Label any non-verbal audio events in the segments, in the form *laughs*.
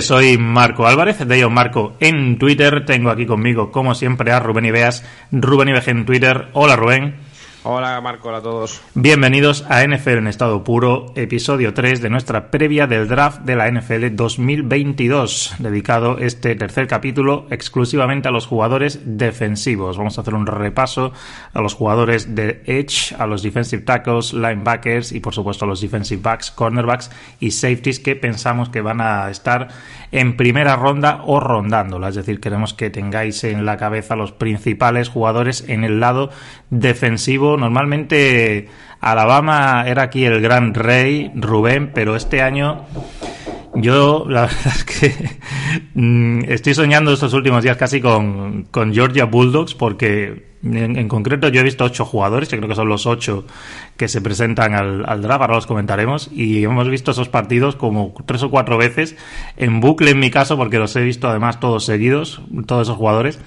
Soy Marco Álvarez, de ello Marco en Twitter. Tengo aquí conmigo, como siempre, a Rubén Ibeas, Rubén Ibeas en Twitter. Hola Rubén. Hola Marco, hola a todos. Bienvenidos a NFL en estado puro, episodio 3 de nuestra previa del draft de la NFL 2022, dedicado este tercer capítulo exclusivamente a los jugadores defensivos. Vamos a hacer un repaso a los jugadores de Edge, a los defensive tackles, linebackers y por supuesto a los defensive backs, cornerbacks y safeties que pensamos que van a estar en primera ronda o rondándola. Es decir, queremos que tengáis en la cabeza los principales jugadores en el lado defensivo. Normalmente Alabama era aquí el gran rey, Rubén, pero este año yo la *laughs* verdad es que mm, estoy soñando estos últimos días casi con, con Georgia Bulldogs porque en, concreto yo he visto ocho jugadores, que creo que son los ocho que se presentan al, al, draft, ahora los comentaremos, y hemos visto esos partidos como tres o cuatro veces en bucle en mi caso, porque los he visto además todos seguidos, todos esos jugadores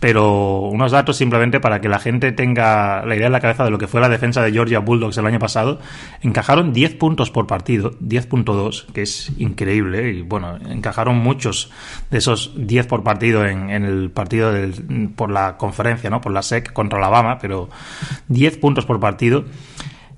pero unos datos simplemente para que la gente tenga la idea en la cabeza de lo que fue la defensa de Georgia Bulldogs el año pasado. Encajaron 10 puntos por partido, 10.2, que es increíble. Y bueno, encajaron muchos de esos 10 por partido en, en el partido del, por la conferencia, ¿no? Por la SEC contra Alabama, pero 10 puntos por partido.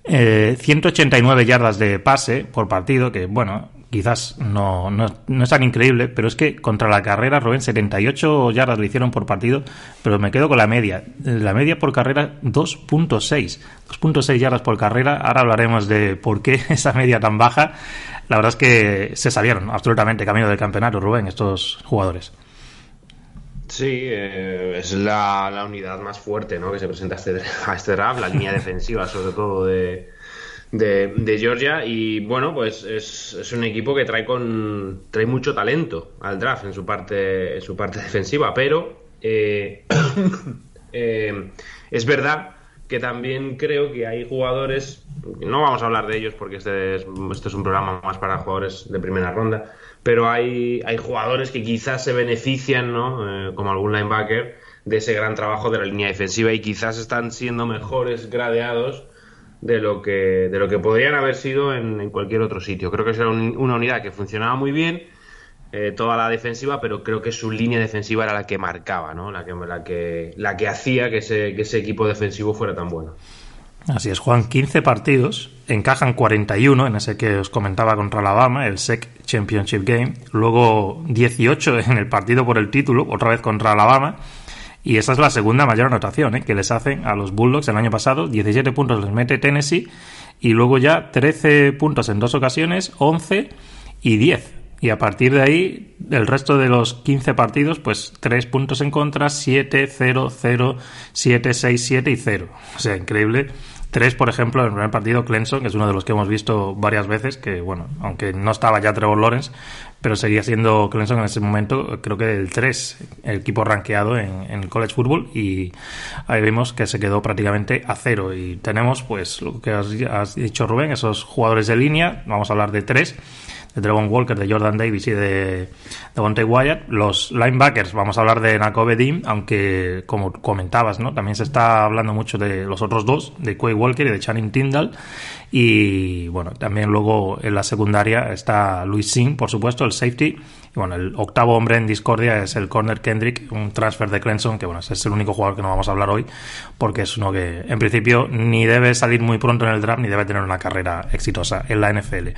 Eh, 189 yardas de pase por partido, que bueno, quizás no, no, no, es tan increíble, pero es que contra la carrera, Rubén, 78 yardas le hicieron por partido, pero me quedo con la media. La media por carrera, 2.6. 2.6 yardas por carrera. Ahora hablaremos de por qué *laughs* esa media tan baja. La verdad es que se salieron absolutamente camino del campeonato, Rubén, estos jugadores. Sí, eh, es la, la, unidad más fuerte ¿no? que se presenta a este, a este draft, la línea defensiva sobre todo de, de, Georgia y bueno, pues es, es, un equipo que trae con trae mucho talento al draft en su parte en su parte *laughs* defensiva, pero eh, *coughs* eh, es verdad que también creo que hay jugadores, no vamos a hablar de ellos porque este es, este es un programa más para jugadores de primera ronda, pero hay, hay jugadores que quizás se benefician, ¿no? Eh, como algún linebacker, de ese gran trabajo de la línea defensiva y quizás están siendo mejores gradeados de lo que, de lo que podrían haber sido en, en cualquier otro sitio. Creo que era un, una unidad que funcionaba muy bien, eh, toda la defensiva, pero creo que su línea defensiva era la que marcaba, ¿no? la, que, la, que, la que hacía que ese, que ese equipo defensivo fuera tan bueno. Así es, Juan, 15 partidos, encajan 41 en ese que os comentaba contra Alabama, el SEC Championship Game, luego 18 en el partido por el título, otra vez contra Alabama, y esa es la segunda mayor anotación ¿eh? que les hacen a los Bulldogs el año pasado. 17 puntos les mete Tennessee y luego ya 13 puntos en dos ocasiones, 11 y 10. Y a partir de ahí, el resto de los 15 partidos, pues 3 puntos en contra, 7, 0, 0, 7, 6, 7 y 0. O sea, increíble. 3, por ejemplo, en el primer partido, Clemson, que es uno de los que hemos visto varias veces, que bueno, aunque no estaba ya Trevor Lawrence, pero seguía siendo Clemson en ese momento, creo que el 3, el equipo rankeado en, en, el college football, y ahí vemos que se quedó prácticamente a cero. Y tenemos, pues, lo que has, has dicho Rubén, esos jugadores de línea, vamos a hablar de 3 de Dragon Walker, de Jordan Davis y de Devontae Wyatt. Los linebackers, vamos a hablar de Nakobe Dean, aunque como comentabas, ¿no? También se está hablando mucho de los otros dos, de Quay Walker y de Channing Tyndall. Y bueno, también luego en la secundaria está Luis Singh, por supuesto, el safety, Y bueno, el octavo hombre en discordia es el Corner Kendrick, un transfer de Clemson, que bueno, es el único jugador que no vamos a hablar hoy, porque es uno que en principio ni debe salir muy pronto en el draft ni debe tener una carrera exitosa en la NFL.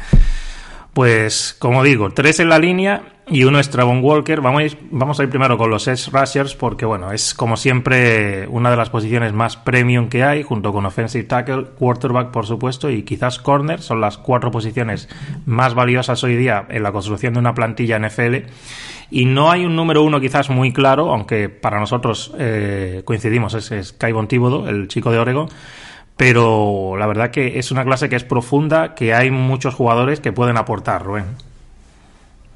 Pues, como digo, tres en la línea y uno es Travon Walker. Vamos a, ir, vamos a ir primero con los edge rushers porque, bueno, es como siempre una de las posiciones más premium que hay, junto con offensive tackle, quarterback, por supuesto, y quizás corner. Son las cuatro posiciones más valiosas hoy día en la construcción de una plantilla NFL. Y no hay un número uno quizás muy claro, aunque para nosotros eh, coincidimos, es, es Kaibon Tíbodo, el chico de Oregon pero la verdad que es una clase que es profunda, que hay muchos jugadores que pueden aportar, Rubén.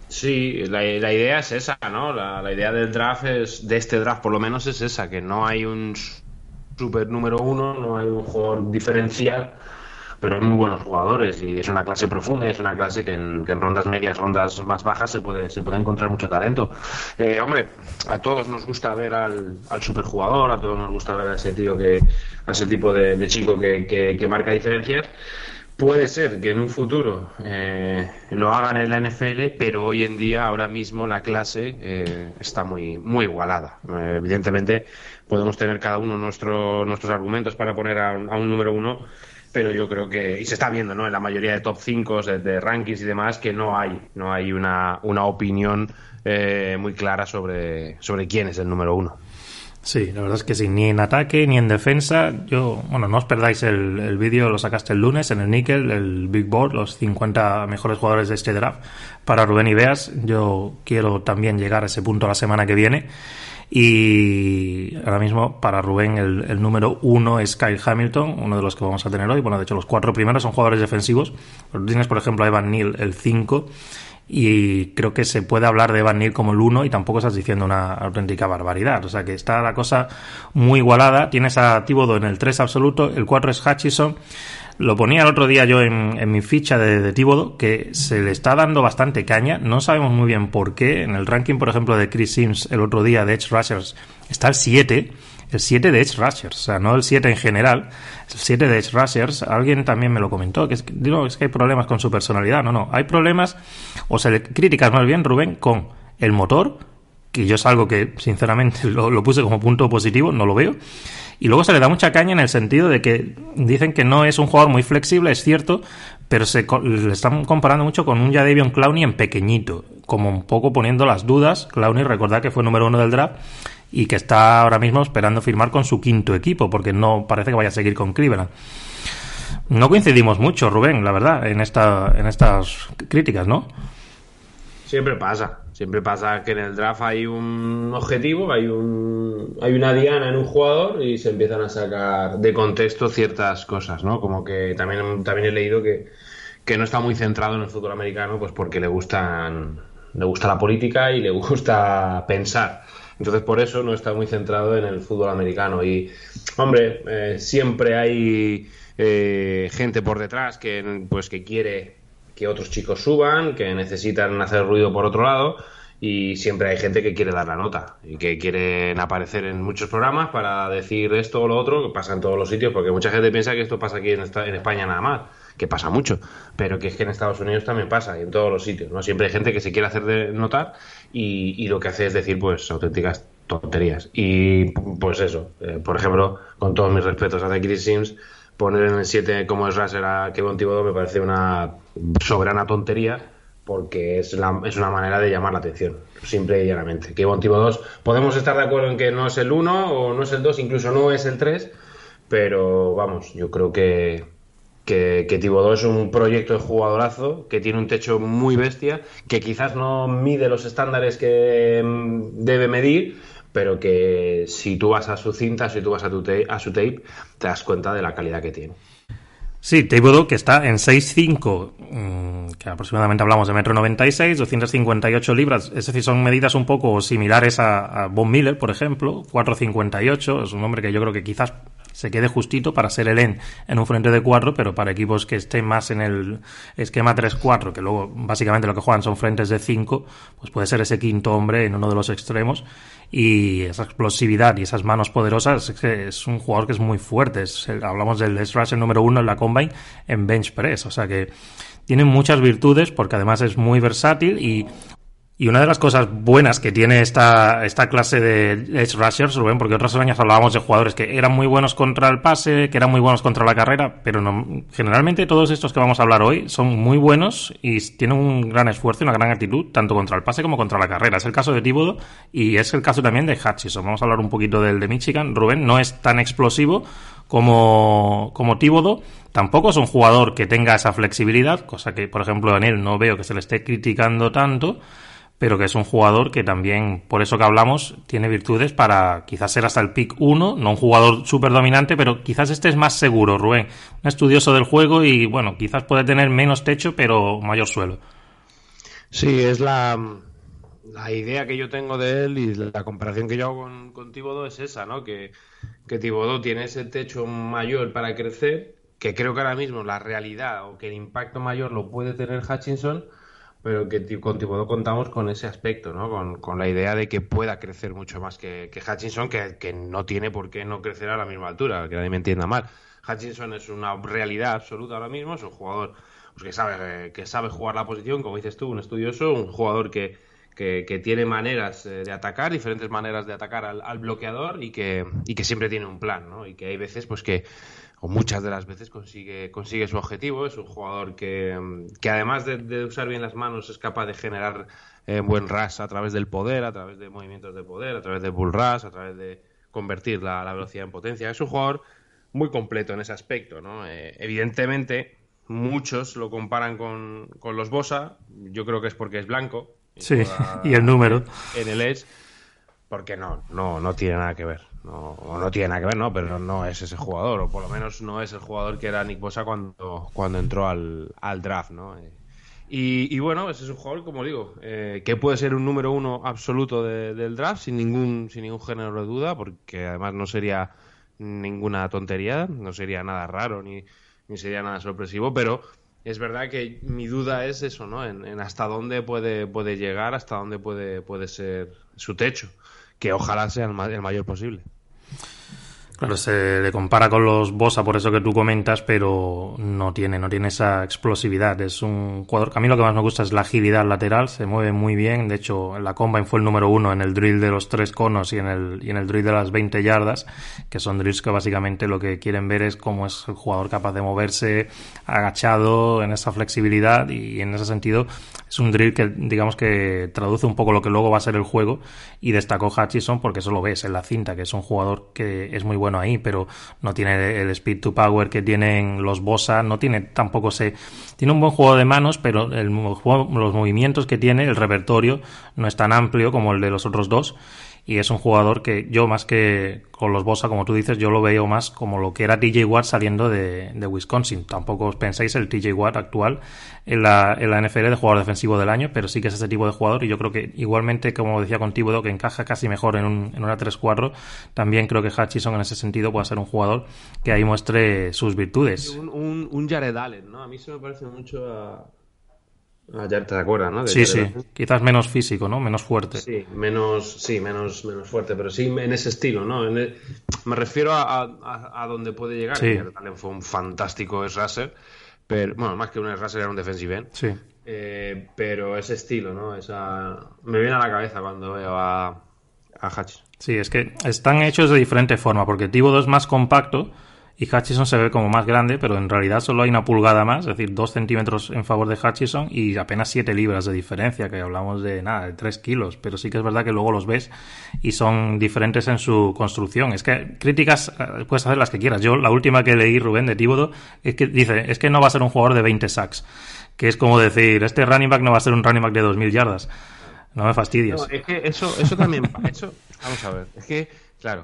Sí, la, idea es esa, ¿no? La, idea del draft es, de este draft por lo menos es esa, que no hay un super número uno, no hay un jugador diferencial, pero hay muy buenos jugadores y es una clase profunda, es una clase que en, rondas medias, rondas más bajas se puede, se puede encontrar mucho talento. Eh, hombre, a todos nos gusta ver al, al superjugador, a todos nos gusta ver a ese tío que, a ese tipo de, chico que, que, marca diferencias. Puede ser que en un futuro eh, lo hagan en la NFL, pero hoy en día, ahora mismo, la clase eh, está muy, muy igualada. evidentemente, podemos tener cada uno nuestro, nuestros argumentos para poner a, un número uno, pero yo creo que, y se está viendo ¿no? en la mayoría de top 5 de, rankings y demás, que no hay, no hay una, una opinión eh, muy clara sobre, sobre quién es el número uno. Sí, la verdad es que sí, ni en ataque ni en defensa. Yo, bueno, no os perdáis el, el vídeo, lo sacaste el lunes en el Nickel, el Big Board, los 50 mejores jugadores de este draft para Rubén y Beas. Yo quiero también llegar a ese punto la semana que viene. Y ahora mismo para Rubén el, número uno es Kyle Hamilton, uno de los que vamos a tener hoy. Bueno, de hecho los cuatro primeros son jugadores defensivos. Tienes, por ejemplo, a Evan Neal, el 5. Y creo que se puede hablar de Evan Neal como el 1 y tampoco estás diciendo una auténtica barbaridad. O sea que está la cosa muy igualada. Tienes a Tibodo en el 3 absoluto, el 4 es Hutchison. Lo ponía el otro día yo en, mi ficha de, de Tíbodo, que se le está dando bastante caña. No sabemos muy bien por qué. En el ranking, por ejemplo, de Chris Sims el otro día de Edge Rushers está el 7. El 7 de Edge Rushers, o sea, no el 7 en general. El 7 de Edge Rushers, alguien también me lo comentó, que es, es que hay problemas con su personalidad. No, no, hay problemas, o se le críticas más bien, Rubén, con el motor, que yo es algo que sinceramente *laughs* lo puse como punto positivo, no lo veo y luego se le da mucha caña en el sentido de que dicen que no es un jugador muy flexible, es cierto, pero se le están comparando mucho con un Jadavion Clowney en pequeñito, como un poco poniendo las dudas. Clowney, recordad que fue número uno del draft y que está ahora mismo esperando firmar con su quinto equipo, porque no parece que vaya a seguir con Cleveland. No coincidimos mucho, Rubén, la verdad, en, esta, en estas críticas, ¿no? Siempre pasa, siempre pasa que en el draft hay un objetivo, hay un hay una diana en un jugador y se empiezan a sacar de contexto ciertas cosas, ¿no? Como que también también he leído que, que no está muy centrado en el fútbol americano, pues porque le gustan le gusta la política y le *laughs* gusta pensar. Entonces por eso no está muy centrado en el fútbol americano y hombre eh, siempre hay eh, gente por detrás que pues que quiere que otros chicos suban, que necesitan hacer ruido por otro lado y siempre hay gente que quiere dar la nota y que quieren aparecer en muchos programas para decir esto o lo otro, que pasa en todos los sitios, porque mucha gente piensa que esto pasa aquí en, España nada más, que pasa mucho, pero que es que en Estados Unidos también pasa y en todos los sitios, ¿no? Siempre hay gente que se quiere hacer de notar y, lo que hace es decir pues auténticas tonterías. Y pues eso, eh, por ejemplo, con todos mis respetos a Chris Sims, poner en el 7 como es Raser a Kevin Thibodeau me parece una soberana tontería porque es, la, es una manera de llamar la atención, simple y llanamente. Kevin Thibodeau, podemos estar de acuerdo en que no es el 1 o no es el 2, incluso no es el 3, pero vamos, yo creo que, que, que Thibodeau es un proyecto de jugadorazo que tiene un techo muy bestia, que quizás no mide los estándares que mm, debe medir, pero que si tú vas a su cinta, si tú vas a, su tape, te das cuenta de la calidad que tiene. Sí, Teibodo que está en 6'5, mm, que aproximadamente hablamos de metro 96, 258 libras, es decir, son medidas un poco similares a, a Von Miller, por ejemplo, 4'58, es un hombre que yo creo que quizás se quede justito para ser el en en un frente de 4, pero para equipos que estén más en el esquema 3-4, que luego básicamente lo que juegan son frentes de 5, pues puede ser ese quinto hombre en uno de los extremos y esa explosividad y esas manos poderosas es, que es un jugador que es muy fuerte. hablamos del el número uno en la combine en bench press, o sea que tiene muchas virtudes porque además es muy versátil y Y una de las cosas buenas que tiene esta, esta clase de Edge Rushers, Rubén, porque otros años hablábamos de jugadores que eran muy buenos contra el pase, que eran muy buenos contra la carrera, pero no, generalmente todos estos que vamos a hablar hoy son muy buenos y tienen un gran esfuerzo y una gran actitud, tanto contra el pase como contra la carrera. Es el caso de Tíbodo y es el caso también de Hutchison. Vamos a hablar un poquito del de Michigan. Rubén no es tan explosivo como, como Tíbodo. Tampoco es un jugador que tenga esa flexibilidad, cosa que, por ejemplo, él no veo que se le esté criticando tanto pero que es un jugador que también, por eso que hablamos, tiene virtudes para quizás ser hasta el pick 1, no un jugador súper dominante, pero quizás este es más seguro, Rubén. Un estudioso del juego y, bueno, quizás puede tener menos techo, pero mayor suelo. Sí, es la, la idea que yo tengo de él y la comparación que yo hago con, con Tibodó es esa, ¿no? Que, que Tibodó tiene ese techo mayor para crecer, que creo que ahora mismo la realidad o que el impacto mayor lo puede tener Hutchinson pero que con contamos con ese aspecto, ¿no? Con, la idea de que pueda crecer mucho más que, que Hutchinson, que, no tiene por qué no crecer a la misma altura, que nadie me entienda mal. Hutchinson es una realidad absoluta ahora mismo, es un jugador pues, que, sabe, que sabe jugar la posición, como dices tú, un estudioso, un jugador que, que, tiene maneras eh, de atacar, diferentes maneras de atacar al, al, bloqueador y que, y que siempre tiene un plan, ¿no? Y que hay veces pues que o muchas de las veces consigue, consigue su objetivo. Es un jugador que, que además de, usar bien las manos es capaz de generar eh, buen rush a través del poder, a través de movimientos de poder, a través de bull rush, a través de convertir la, velocidad en potencia. Es un jugador muy completo en ese aspecto. ¿no? Eh, evidentemente, muchos lo comparan con, con, los Bosa. Yo creo que es porque es blanco. Sí, y *laughs* el número. En el Edge. Porque no, no, no tiene nada que ver. No, no tiene nada que ver, ¿no? Pero no es ese jugador, o por lo menos no es el jugador que era Nick Bosa cuando, cuando entró al, al draft, ¿no? Y, y, bueno, ese es un jugador, como digo, eh, que puede ser un número uno absoluto del draft sin ningún, sin ningún género de duda, porque además no sería ninguna tontería, no sería nada raro ni, ni sería nada sorpresivo, pero es verdad que mi duda es eso, ¿no? En, en, hasta dónde puede, puede llegar, hasta dónde puede, puede ser su techo, que ojalá sea el mayor posible. Claro, se le compara con los Bosa, por eso que tú comentas, pero no tiene, no tiene esa explosividad. Es un jugador que a mí lo que más me gusta es la agilidad lateral, se mueve muy bien. De hecho, en la Combine fue el número uno en el drill de los tres conos y en el, y en el drill de las 20 yardas, que son drills que básicamente lo que quieren ver es cómo es el jugador capaz de moverse agachado en esa flexibilidad y en ese sentido es un drill que digamos que traduce un poco lo que luego va a ser el juego y destacó Hutchison porque eso lo ves en la cinta, que es un jugador que es muy bueno ahí, pero no tiene el speed to power que tienen los Bosa, no tiene tampoco se tiene un buen juego de manos, pero el, los movimientos que tiene, el repertorio no es tan amplio como el de los otros dos y es un jugador que yo más que con los Bosa, como tú dices, yo lo veo más como lo que era TJ Watt saliendo de, Wisconsin. Tampoco os pensáis el TJ Watt actual en la, en la NFL de jugador defensivo del año, pero sí que es ese tipo de jugador y yo creo que igualmente, como decía con que encaja casi mejor en, un, en una 3-4, también creo que Hutchison en ese sentido puede ser un jugador que ahí muestre sus virtudes. Un, un, un Jared Allen, ¿no? A mí se me parece mucho a Ya te acuerdas, ¿no? sí, sí. Quizás menos físico, ¿no? Menos fuerte. Sí, menos, sí, menos, menos fuerte, pero sí en ese estilo, ¿no? me refiero a, a, a, donde puede llegar. Sí. fue un fantástico S-Racer, pero, bueno, más que un S-Racer era un defensive end. Sí. Eh, pero ese estilo, ¿no? Esa... Me viene a la cabeza cuando veo a, a Hatch. Sí, es que están hechos de diferente forma, porque Tibo es más compacto y Hutchison se ve como más grande, pero en realidad solo hay una pulgada más, es decir, dos centímetros en favor de Hutchison y apenas siete libras de diferencia, que hablamos de nada, de tres kilos, pero sí que es verdad que luego los ves y son diferentes en su construcción. Es que críticas eh, puedes hacer las que quieras. Yo, la última que leí, Rubén, de Tíbodo, es que dice, es que no va a ser un jugador de 20 sacks, que es como decir, este running back no va a ser un running back de 2.000 yardas. No me fastidies. es que eso, eso también, eso, vamos a ver, es que, claro,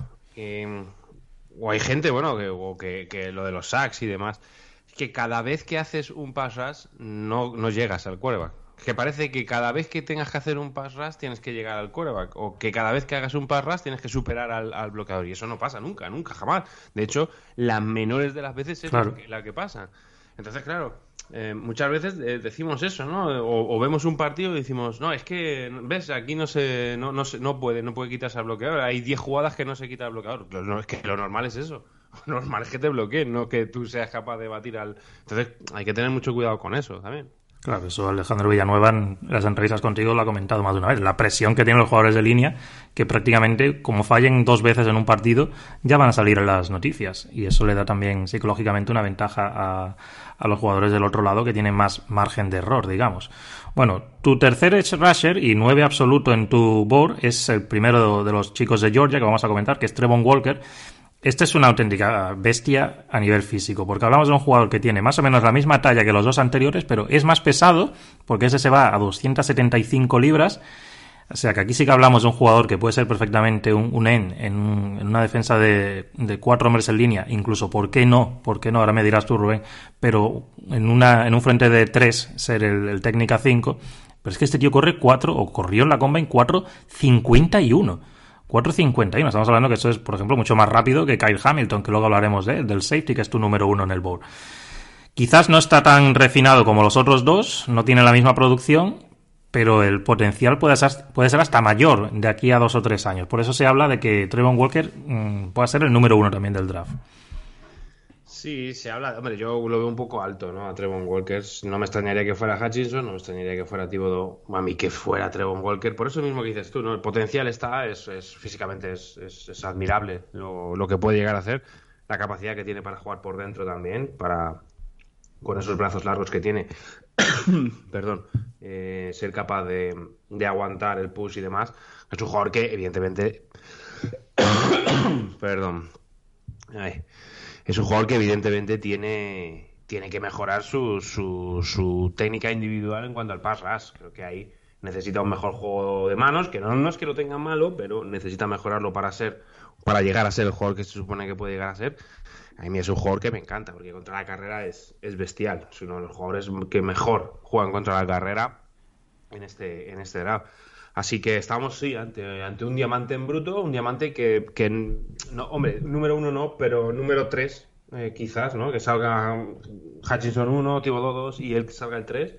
o hay gente, bueno, que, o que, que, lo de los sacks y demás, que cada vez que haces un pass rush no, no llegas al quarterback. Que parece que cada vez que tengas que hacer un pass rush tienes que llegar al quarterback. O que cada vez que hagas un pass rush tienes que superar al, al bloqueador. Y eso no pasa nunca, nunca, jamás. De hecho, las menores de las veces es la que pasa. Entonces, claro, eh, muchas veces eh, decimos eso, ¿no? O, vemos un partido y decimos, no, es que, ves, aquí no se, no, no, se, no puede, no puede quitarse al bloqueador. Hay 10 jugadas que no se quita el bloqueador. No, es que lo normal es eso. *laughs* Lo normal es que te bloqueen, no que tú seas capaz de batir al. Entonces, hay que tener mucho cuidado con eso también. Claro, eso Alejandro Villanueva en las entrevistas contigo lo ha comentado más de una vez. La presión que tienen los jugadores de línea, que prácticamente, como fallen dos veces en un partido, ya van a salir en las noticias. Y eso le da también psicológicamente una ventaja a, a los jugadores del otro lado que tienen más margen de error, digamos. Bueno, tu tercer edge rusher y nueve absoluto en tu board es el primero de los chicos de Georgia que vamos a comentar, que es Trevon Walker esta es una auténtica bestia a nivel físico, porque hablamos de un jugador que tiene más o menos la misma talla que los dos anteriores, pero es más pesado, porque ese se va a 275 libras. O sea que aquí sí que hablamos de un jugador que puede ser perfectamente un, un en, en, una defensa de, de, cuatro hombres en línea, incluso, ¿por qué no? ¿Por qué no? Ahora me dirás tú, Rubén. Pero en, una, en un frente de tres, ser el, el técnica 5. Pero es que este tío corre 4, o corrió en la Combine 4.51. 4.51. Estamos hablando que eso es, por ejemplo, mucho más rápido que Kyle Hamilton, que luego hablaremos del safety, que es tu número uno en el board. Quizás no está tan refinado como los otros dos, no tiene la misma producción, pero el potencial puede ser, puede ser hasta mayor de aquí a dos o tres años. Por eso se habla de que Trevon Walker mmm, pueda ser el número uno también del draft. Sí, se habla. Hombre, yo lo veo un poco alto, ¿no? A Trevon Walker. No me extrañaría que fuera Hutchinson, no me extrañaría que fuera Thibodeau. A mí que fuera Trevon Walker. Por eso mismo que dices tú, ¿no? El potencial está, es, es físicamente es, es, es admirable lo, lo, que puede llegar a hacer. La capacidad que tiene para jugar por dentro también, para con esos brazos largos que tiene, *coughs* perdón, eh, ser capaz de, de aguantar el push y demás. Es un jugador que, evidentemente, *coughs* perdón. Es un jugador que evidentemente tiene, tiene que mejorar su, su, técnica individual en cuanto al pass rush. Creo que ahí necesita un mejor juego de manos, que no, no es que lo tenga malo, pero necesita mejorarlo para ser, para llegar a ser el jugador que se supone que puede llegar a ser. A mí es un jugador que me encanta, porque contra la carrera es, es bestial. Es uno de los jugadores que mejor juegan contra la carrera en este, en este draft. Así que estamos, sí, ante, ante un diamante en bruto, un diamante que, que no, hombre, número uno no, pero número tres, eh, quizás, ¿no? Que salga Hutchinson 1, Thibodeau 2 y él que salga el 3,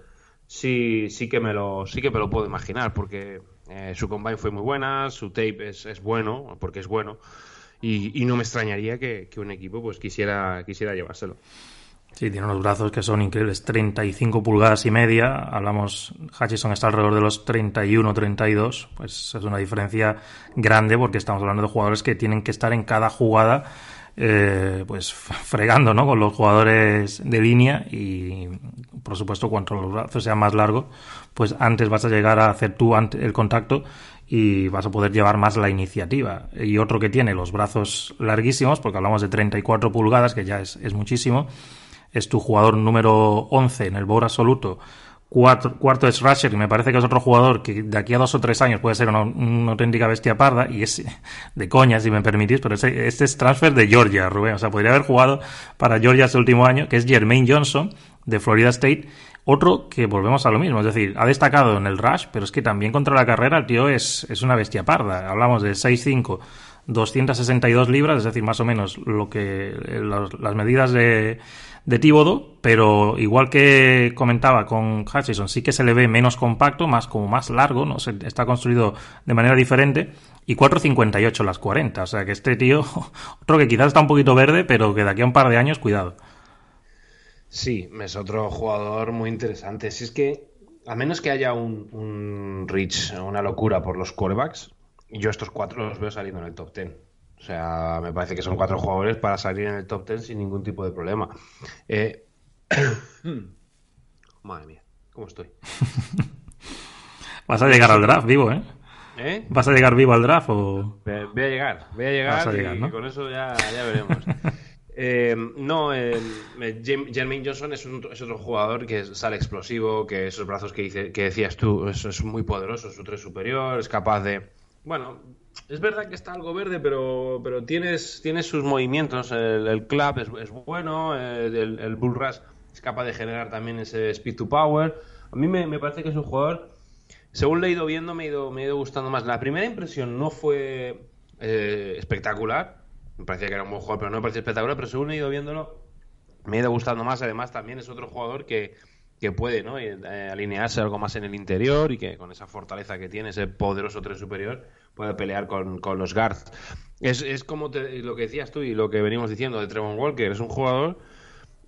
sí, sí, que me lo, sí que me lo puedo imaginar, porque eh, su combine fue muy buena, su tape es, es bueno, porque es bueno, y, no me extrañaría que, que, un equipo pues quisiera, quisiera llevárselo. Sí, tiene unos brazos que son increíbles, 35 pulgadas y media. Hablamos, Hutchison está alrededor de los 31, 32. Pues es una diferencia grande porque estamos hablando de jugadores que tienen que estar en cada jugada, eh, pues *laughs* fregando, ¿no? Con los jugadores de línea y, por supuesto, cuanto los brazos sean más largos, pues antes vas a llegar a hacer tú el contacto y vas a poder llevar más la iniciativa. Y otro que tiene los brazos larguísimos, porque hablamos de 34 pulgadas, que ya es, es muchísimo es tu jugador número 11 en el board absoluto. Cuarto es Rusher, y me parece que es otro jugador que de aquí a dos o tres años puede ser una, una auténtica bestia parda, y es *laughs* de coña, si me permitís, pero este es transfer de Georgia, Rubén. O sea, podría haber jugado para Georgia este último año, que es Jermaine Johnson, de Florida State. Otro que volvemos a lo mismo, es decir, ha destacado en el rush, pero es que también contra la carrera el tío es, es una bestia parda. Hablamos de 6'5, 262 libras, es decir, más o menos lo que los, las medidas de de Tíbodo, pero igual que comentaba con Hutchison, sí que se le ve menos compacto, más como más largo, no se, está construido de manera diferente y 4.58 las 40, o sea que este tío, *laughs* otro que quizás está un poquito verde, pero que de aquí a un par de años, cuidado. Sí, es otro jugador muy interesante. Si es que, a menos que haya un, un reach, una locura por los quarterbacks, yo estos cuatro los veo saliendo en el top 10. O sea, me parece que son cuatro jugadores para salir en el top 10 sin ningún tipo de problema. Eh... *coughs* Madre mía, ¿cómo estoy? *laughs* Vas a llegar al draft vivo, ¿eh? ¿Eh? ¿Vas a llegar vivo al draft o...? Voy a llegar, voy a llegar, a llegar y ¿no? con eso ya, ya veremos. *laughs* eh, no, eh, Jermaine Johnson es, es, otro jugador que sale explosivo, que esos brazos que, decías tú, es, es muy poderoso, su tres superior, es capaz de... Bueno, es verdad que está algo verde, pero, pero tienes, tienes sus movimientos. El, el club es, es bueno, el, el, bull rush es capaz de generar también ese speed to power. A mí me, parece que es un jugador, según le he ido viendo, me he ido, me he ido gustando más. La primera impresión no fue eh, espectacular, me parecía que era un buen jugador, pero no me parecía espectacular, pero según he ido viéndolo, me he ido gustando más. Además, también es otro jugador que, que puede ¿no? Eh, alinearse algo más en el interior y que con esa fortaleza que tiene, ese poderoso tren superior, puede pelear con, con los guards. Es, es como te, lo que decías tú y lo que venimos diciendo de Trevon Walker, es un jugador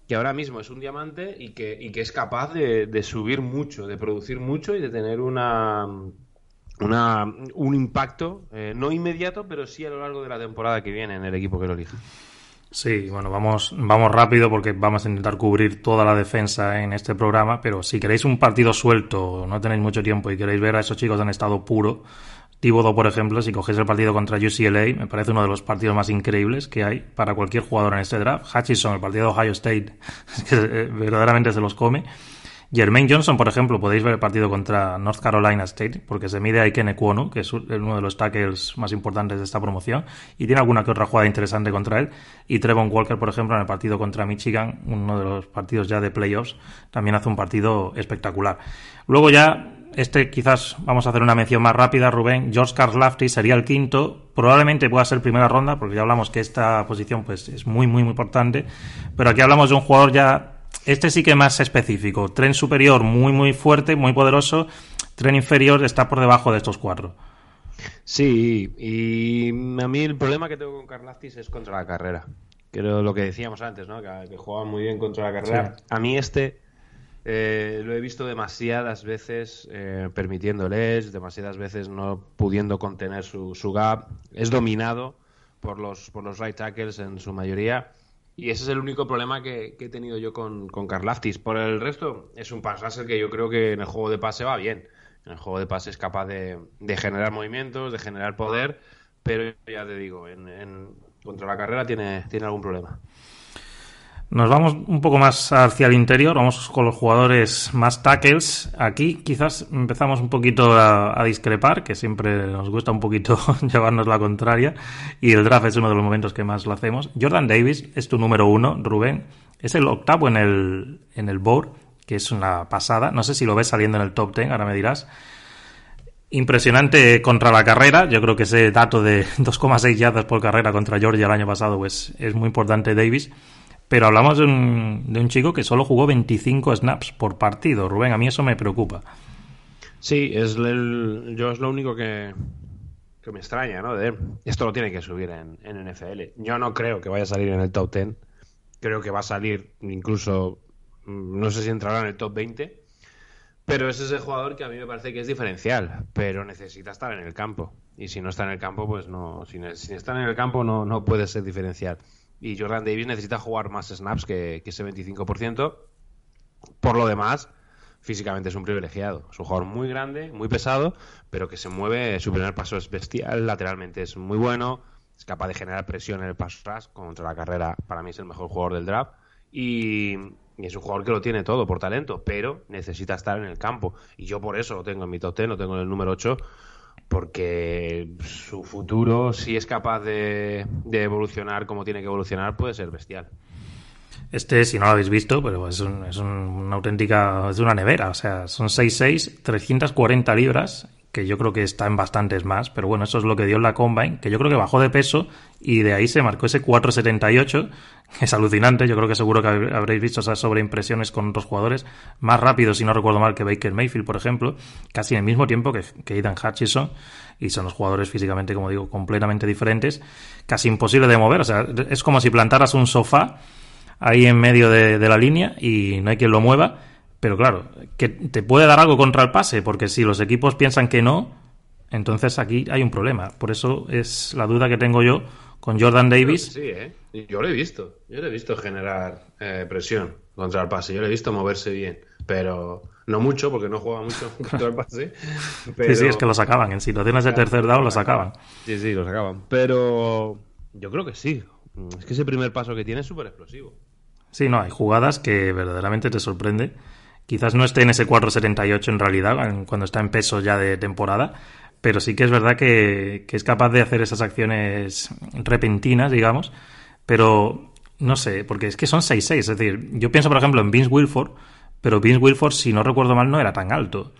que ahora mismo es un diamante y que, y que es capaz de, de subir mucho, de producir mucho y de tener una, una, un impacto, eh, no inmediato, pero sí a lo largo de la temporada que viene en el equipo que lo elija. Sí, bueno, vamos, vamos rápido porque vamos a intentar cubrir toda la defensa en este programa, pero si queréis un partido suelto, no tenéis mucho tiempo y queréis ver a esos chicos en estado puro, Tibodo, por ejemplo, si cogéis el partido contra UCLA, me parece uno de los partidos más increíbles que hay para cualquier jugador en este draft. Hutchison, el partido de Ohio State, *laughs* que eh, verdaderamente se los come. Jermaine Johnson, por ejemplo, podéis ver el partido contra North Carolina State, porque se mide a Iken Ekwonu, que es uno de los tackles más importantes de esta promoción, y tiene alguna que otra jugada interesante contra él. Y Trevon Walker, por ejemplo, en el partido contra Michigan, uno de los partidos ya de playoffs, también hace un partido espectacular. Luego ya este quizás vamos a hacer una mención más rápida, Rubén. George Karlaftis sería el quinto. Probablemente pueda ser primera ronda, porque ya hablamos que esta posición pues, es muy, muy, muy importante. Pero aquí hablamos de un jugador ya. Este sí que más específico. Tren superior muy, muy fuerte, muy poderoso. Tren inferior está por debajo de estos cuatro. Sí, y a mí el problema que tengo con Karlaftis es contra la carrera. Creo lo que decíamos antes, ¿no? Que, que juega muy bien contra la carrera. Sí. A mí este eh, lo he visto demasiadas veces eh, permitiéndoles, demasiadas veces no pudiendo contener su, su, gap. Es dominado por los, por los right tackles en su mayoría. Y ese es el único problema que, he tenido yo con, con Karlaftis. Por el resto, es un pass rusher que yo creo que en el juego de pase va bien. En el juego de pase es capaz de, de generar movimientos, de generar poder, pero ya te digo, en, en, contra la carrera tiene, tiene algún problema. Nos vamos un poco más hacia el interior, vamos con los jugadores más tackles. Aquí quizás empezamos un poquito a, discrepar, que siempre nos gusta un poquito *laughs* llevarnos la contraria, y el draft es uno de los momentos que más lo hacemos. Jordan Davis es tu número uno, Rubén. Es el octavo en el, en el board, que es una pasada. No sé si lo ves saliendo en el top ten, ahora me dirás. Impresionante contra la carrera. Yo creo que ese dato de *laughs* 2,6 yardas por carrera contra Georgia el año pasado pues, es muy importante Davis. Pero hablamos de un, de un chico que solo jugó 25 snaps por partido. Rubén, a mí eso me preocupa. Sí, es el, yo es lo único que, que me extraña, ¿no? De, esto lo tiene que subir en, en, NFL. Yo no creo que vaya a salir en el top 10. Creo que va a salir incluso, mm, no sé si entrará en el top 20. Pero es ese jugador que a mí me parece que es diferencial, pero necesita estar en el campo. Y si no está en el campo, pues no. Si, si está en el campo, no, no puede ser diferencial y Jordan Davis necesita jugar más snaps que, que ese 25%. Por lo demás, físicamente es un privilegiado. Es un jugador muy grande, muy pesado, pero que se mueve, su primer paso es bestial, lateralmente es muy bueno, es capaz de generar presión en el pass rush contra la carrera, para mí es el mejor jugador del draft. Y, y, es un jugador que lo tiene todo por talento, pero necesita estar en el campo. Y yo por eso lo tengo en mi top 10, lo tengo en el número 8, porque su futuro, si es capaz de, evolucionar como tiene que evolucionar, puede ser bestial. Este, si no lo habéis visto, pero es, un, es un, una auténtica, es una nevera, o sea, son 6'6, 340 libras, que yo creo que está en bastantes más, pero bueno, eso es lo que dio la Combine, que yo creo que bajó de peso y de ahí se marcó ese 4'78, que es alucinante, yo creo que seguro que habréis visto esas sobreimpresiones con otros jugadores, más rápido, si no recuerdo mal, que Baker Mayfield, por ejemplo, casi en el mismo tiempo que, que Ethan Hutchison, y son los jugadores físicamente, como digo, completamente diferentes, casi imposible de mover, o sea, es como si plantaras un sofá ahí en medio de la línea y no hay quien lo mueva, pero claro, que te puede dar algo contra el pase, porque si los equipos piensan que no, entonces aquí hay un problema. Por eso es la duda que tengo yo con Jordan Davis. Sí, ¿eh? yo lo he visto. Yo lo he visto generar eh, presión contra el pase. Yo lo he visto moverse bien, pero no mucho, porque no juega mucho *laughs* contra el pase. Pero... Sí, sí, es que lo sacaban. En situaciones de tercer down lo sacaban. Sí, sí, lo sacaban. Pero yo creo que sí. Es que ese primer paso que tiene es súper explosivo. Sí, no, hay jugadas que verdaderamente te sorprende. Quizás no esté en ese 4.78 en realidad, cuando está en peso ya de temporada, pero sí que es verdad que, que, es capaz de hacer esas acciones repentinas, digamos, pero no sé, porque es que son 6-6, es decir, yo pienso por ejemplo en Vince Wilford, pero Vince Wilford, si no recuerdo mal, no era tan alto.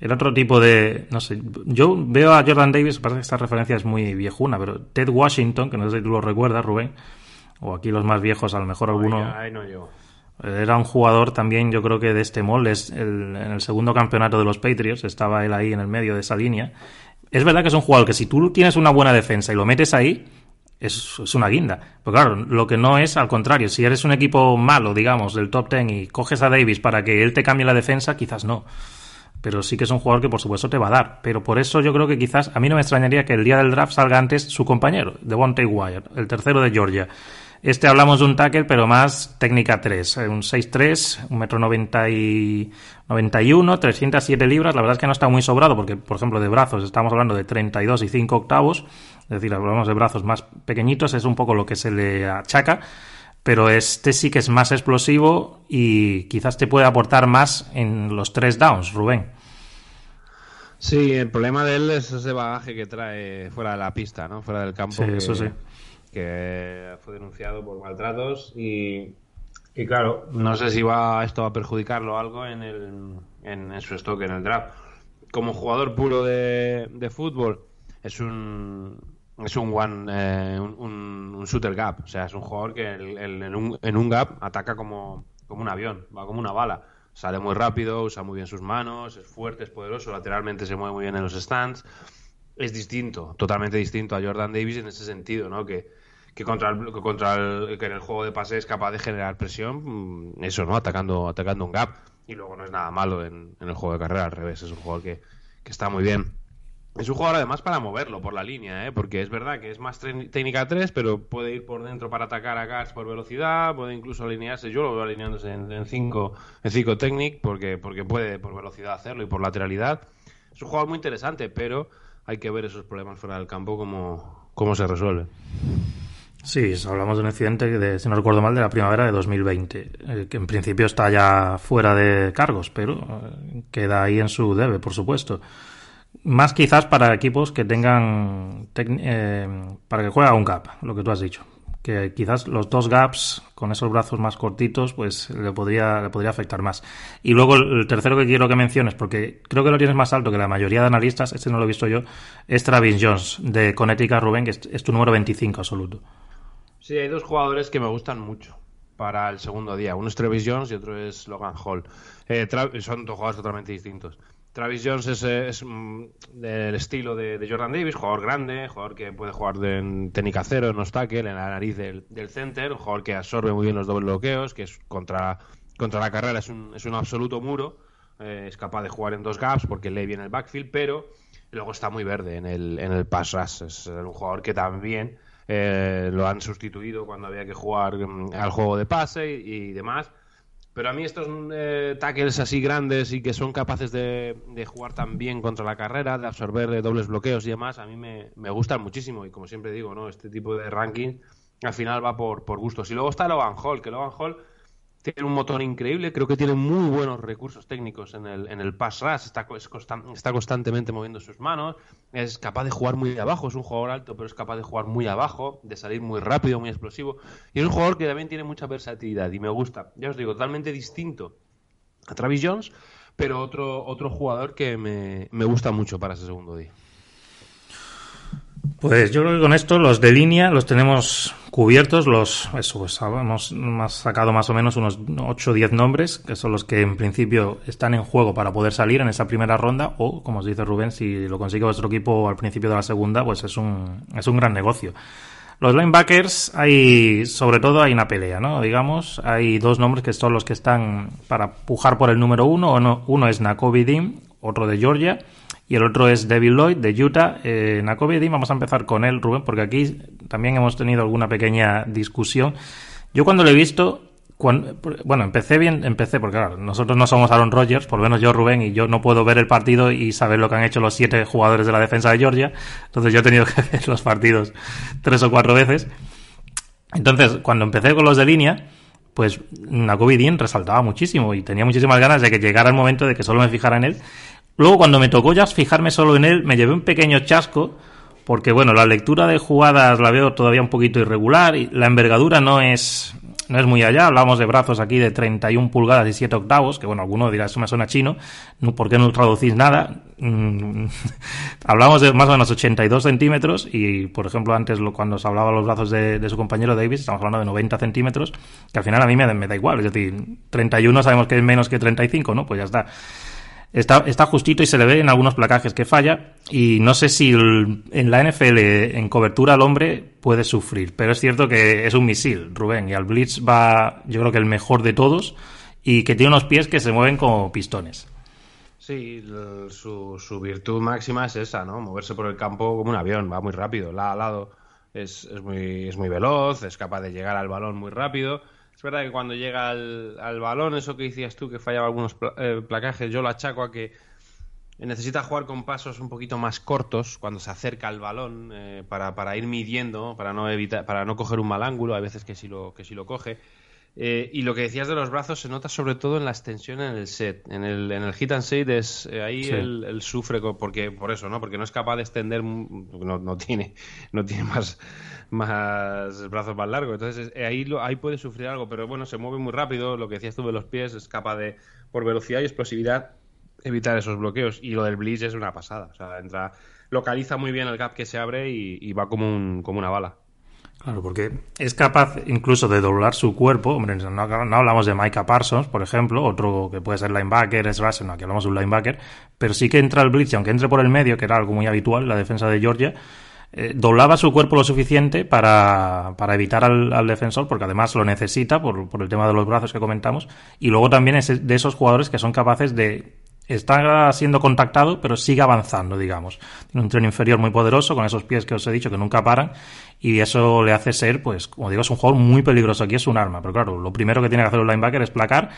Era otro tipo de. No sé. Yo veo a Jordan Davis, parece que esta referencia es muy viejuna, pero Ted Washington, que no sé si tú lo recuerdas, Rubén, o aquí los más viejos, a lo mejor alguno. Ay, no, yo. Era un jugador también, yo creo que de este molde. Es el, en el segundo campeonato de los Patriots estaba él ahí en el medio de esa línea. Es verdad que es un jugador que si tú tienes una buena defensa y lo metes ahí, es, es, una guinda. Pues claro, lo que no es al contrario, si eres un equipo malo, digamos, del top ten y coges a Davis para que él te cambie la defensa, quizás no. Pero sí que es un jugador que por supuesto te va a dar. Pero por eso yo creo que quizás a mí no me extrañaría que el día del draft salga antes su compañero, Devontae Wire, el tercero de Georgia. Este hablamos de un tackle, pero más técnica 3. Un 6'3, un metro 90 y 91, 307 libras. La verdad es que no está muy sobrado porque, por ejemplo, de brazos estamos hablando de 32 y 5 octavos. Es decir, hablamos de brazos más pequeñitos, es un poco lo que se le achaca. Pero este sí que es más explosivo y quizás te puede aportar más en los tres downs, Rubén. Sí, el problema de él es ese bagaje que trae fuera de la pista, ¿no? Fuera del campo. Sí, eso sí que fue denunciado por maltratos y, y, claro, no sé si va esto a perjudicarlo algo en, el, en, su stock en el draft. Como jugador puro de, de fútbol, es un es un one eh, un, un, shooter gap, o sea, es un jugador que en, un, en un gap ataca como, como un avión, va como una bala. Sale muy rápido, usa muy bien sus manos, es fuerte, es poderoso, lateralmente se mueve muy bien en los stands. Es distinto, totalmente distinto a Jordan Davis en ese sentido, ¿no? Que, que contra el, que contra el, que en el juego de pase es capaz de generar presión, mm, eso, ¿no? Atacando, atacando un gap. Y luego no es nada malo en, el juego de carrera, al revés, es un jugador que, que, está muy bien. Es un jugador además para moverlo por la línea, ¿eh? porque es verdad que es más técnica 3, pero puede ir por dentro para atacar a guards por velocidad, puede incluso alinearse, yo lo veo alineándose en 5 en cinco technic, porque, porque puede por velocidad hacerlo y por lateralidad. Es un jugador muy interesante, pero hay que ver esos problemas fuera del campo cómo, cómo se resuelven. Sí, hablamos de un incidente de, si no recuerdo mal, de la primavera de 2020, eh, que en principio está ya fuera de cargos, pero eh, queda ahí en su debe, por supuesto. Más quizás para equipos que tengan, eh, para que juegue un gap, lo que tú has dicho. Que quizás los dos gaps con esos brazos más cortitos, pues le podría, le podría afectar más. Y luego el tercero que quiero que menciones, porque creo que lo tienes más alto que la mayoría de analistas, este no lo he visto yo, es Travis Jones de Connecticut Rubén, que es tu número 25 absoluto. Sí, hay dos jugadores que me gustan mucho para el segundo día. Uno es Travis Jones y otro es Logan Hall. Eh, son dos jugadores totalmente distintos. Travis Jones es, es mm, del estilo de, Jordan Davis, jugador grande, jugador que puede jugar de, en técnica cero, en obstáculo, en la nariz del, del, center, un jugador que absorbe muy bien los dobles bloqueos, que es contra, contra la carrera es un, es un absoluto muro, eh, es capaz de jugar en dos gaps porque lee bien el backfield, pero luego está muy verde en el, en el pass rush. Es un jugador que también eh, lo han sustituido cuando había que jugar mm, al juego de pase y, demás. Pero a mí estos eh, tackles así grandes y que son capaces de, jugar tan bien contra la carrera, de absorber dobles bloqueos y demás, a mí me, me, gustan muchísimo. Y como siempre digo, ¿no? este tipo de ranking al final va por, por gustos. Y luego está Logan Hall, que Logan Hall tiene un motor increíble, creo que tiene muy buenos recursos técnicos en el, en el pass rush, está, está constantemente moviendo sus manos, es capaz de jugar muy abajo, es un jugador alto, pero es capaz de jugar muy abajo, de salir muy rápido, muy explosivo, y es un jugador que también tiene mucha versatilidad y me gusta, ya os digo, totalmente distinto a Travis Jones, pero otro, otro jugador que me, me gusta mucho para ese segundo día. Pues yo creo que con esto los de línea los tenemos cubiertos, los eso pues hemos, sacado más o menos unos 8 o 10 nombres, que son los que en principio están en juego para poder salir en esa primera ronda, o como os dice Rubén, si lo consigue vuestro equipo al principio de la segunda, pues es un, es un gran negocio. Los linebackers hay, sobre todo hay una pelea, ¿no? Digamos, hay dos nombres que son los que están para pujar por el número uno. Uno, uno es Nakobe Dean, otro de Georgia y el otro es David Lloyd de Utah. Eh, Nakobe vamos a empezar con él, Rubén, porque aquí también hemos tenido alguna pequeña discusión. Yo cuando lo he visto, bueno, empecé bien, empecé porque claro, nosotros no somos Aaron Rodgers, por lo menos yo, Rubén, y yo no puedo ver el partido y saber lo que han hecho los siete jugadores de la defensa de Georgia. Entonces yo he tenido *laughs* que ver los partidos tres o cuatro veces. Entonces, cuando empecé con los de línea, pues Nakobe Dean resaltaba muchísimo y tenía muchísimas ganas de que llegara el momento de que solo me fijara en él Luego, cuando me tocó ya fijarme solo en él, me llevé un pequeño chasco, porque bueno, la lectura de jugadas la veo todavía un poquito irregular y la envergadura no es, no es muy allá. Hablamos de brazos aquí de 31 pulgadas y 7 octavos, que bueno, alguno dirá, eso me suena chino, ¿por qué no traducís nada? Mm, *laughs* hablamos de más o menos 82 centímetros y, por ejemplo, antes cuando se hablaba de los brazos de, su compañero Davis, estamos hablando de 90 centímetros, que al final a mí me da igual, es decir, 31 sabemos que es menos que 35, ¿no? Pues ya está. Está, está justito y se le ve en algunos placajes que falla. Y no sé si en la NFL en cobertura al hombre puede sufrir. Pero es cierto que es un misil, Rubén. Y al Blitz va, yo creo que el mejor de todos. Y que tiene unos pies que se mueven como pistones. Sí, su, su virtud máxima es esa, ¿no? Moverse por el campo como un avión, va muy rápido, lado a lado. Es, es, muy, es muy veloz, es capaz de llegar al balón muy rápido verdad que cuando llega al, balón, eso que decías tú, que fallaba algunos eh, placajes, yo lo achaco a que necesita jugar con pasos un poquito más cortos cuando se acerca al balón eh, para, ir midiendo, para no evitar, para no coger un mal ángulo, hay veces que sí lo, que sí lo coge. Eh, y lo que decías de los brazos se nota sobre todo en la extensión en el set. En el, en el hit and set es ahí él, sufre porque por eso, ¿no? Porque no es capaz de extender, no, no tiene, no tiene más más brazos más largos. Entonces ahí, ahí puede sufrir algo, pero bueno, se mueve muy rápido. Lo que decías tú de los pies es capaz de, por velocidad y explosividad, evitar esos bloqueos. Y lo del Blitz es una pasada. O sea, entra, localiza muy bien el gap que se abre y, va como, un, como una bala. Claro, porque es capaz incluso de doblar su cuerpo. Hombre, no, hablamos de Micah Parsons, por ejemplo, otro que puede ser linebacker, es Russell, no, aquí hablamos de un linebacker, pero sí que entra el blitz, aunque entre por el medio, que era algo muy habitual en la defensa de Georgia, eh, doblaba su cuerpo lo suficiente para, para evitar al, defensor, porque además lo necesita por, por, el tema de los brazos que comentamos, y luego también es de esos jugadores que son capaces de estar siendo contactado, pero sigue avanzando, digamos. Tiene un tren inferior muy poderoso, con esos pies que os he dicho que nunca paran, y eso le hace ser, pues, como digo, es un jugador muy peligroso. Aquí es un arma, pero claro, lo primero que tiene que hacer un linebacker es placar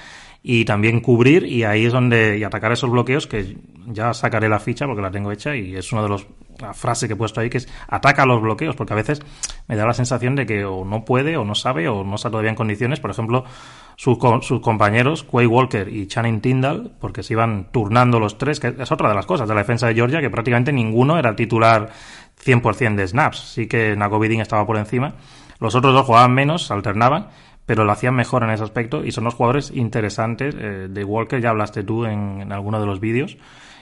y también cubrir, y ahí es donde, y atacar esos bloqueos, que ya sacaré la ficha porque la tengo hecha, y es uno de los la frase que he puesto ahí, que es ataca los bloqueos, porque a veces me da la sensación de que o no puede, o no sabe, o no está todavía en condiciones. Por ejemplo, sus, sus compañeros, Quay Walker y Channing Tyndall, porque se iban turnando los tres, que es otra de las cosas de la defensa de Georgia, que prácticamente ninguno era titular 100% de snaps. Sí que Nakovidin estaba por encima. Los otros dos jugaban menos, alternaban, pero lo hacían mejor en ese aspecto y son los jugadores interesantes. Eh, de Walker ya hablaste tú en, en alguno de los vídeos.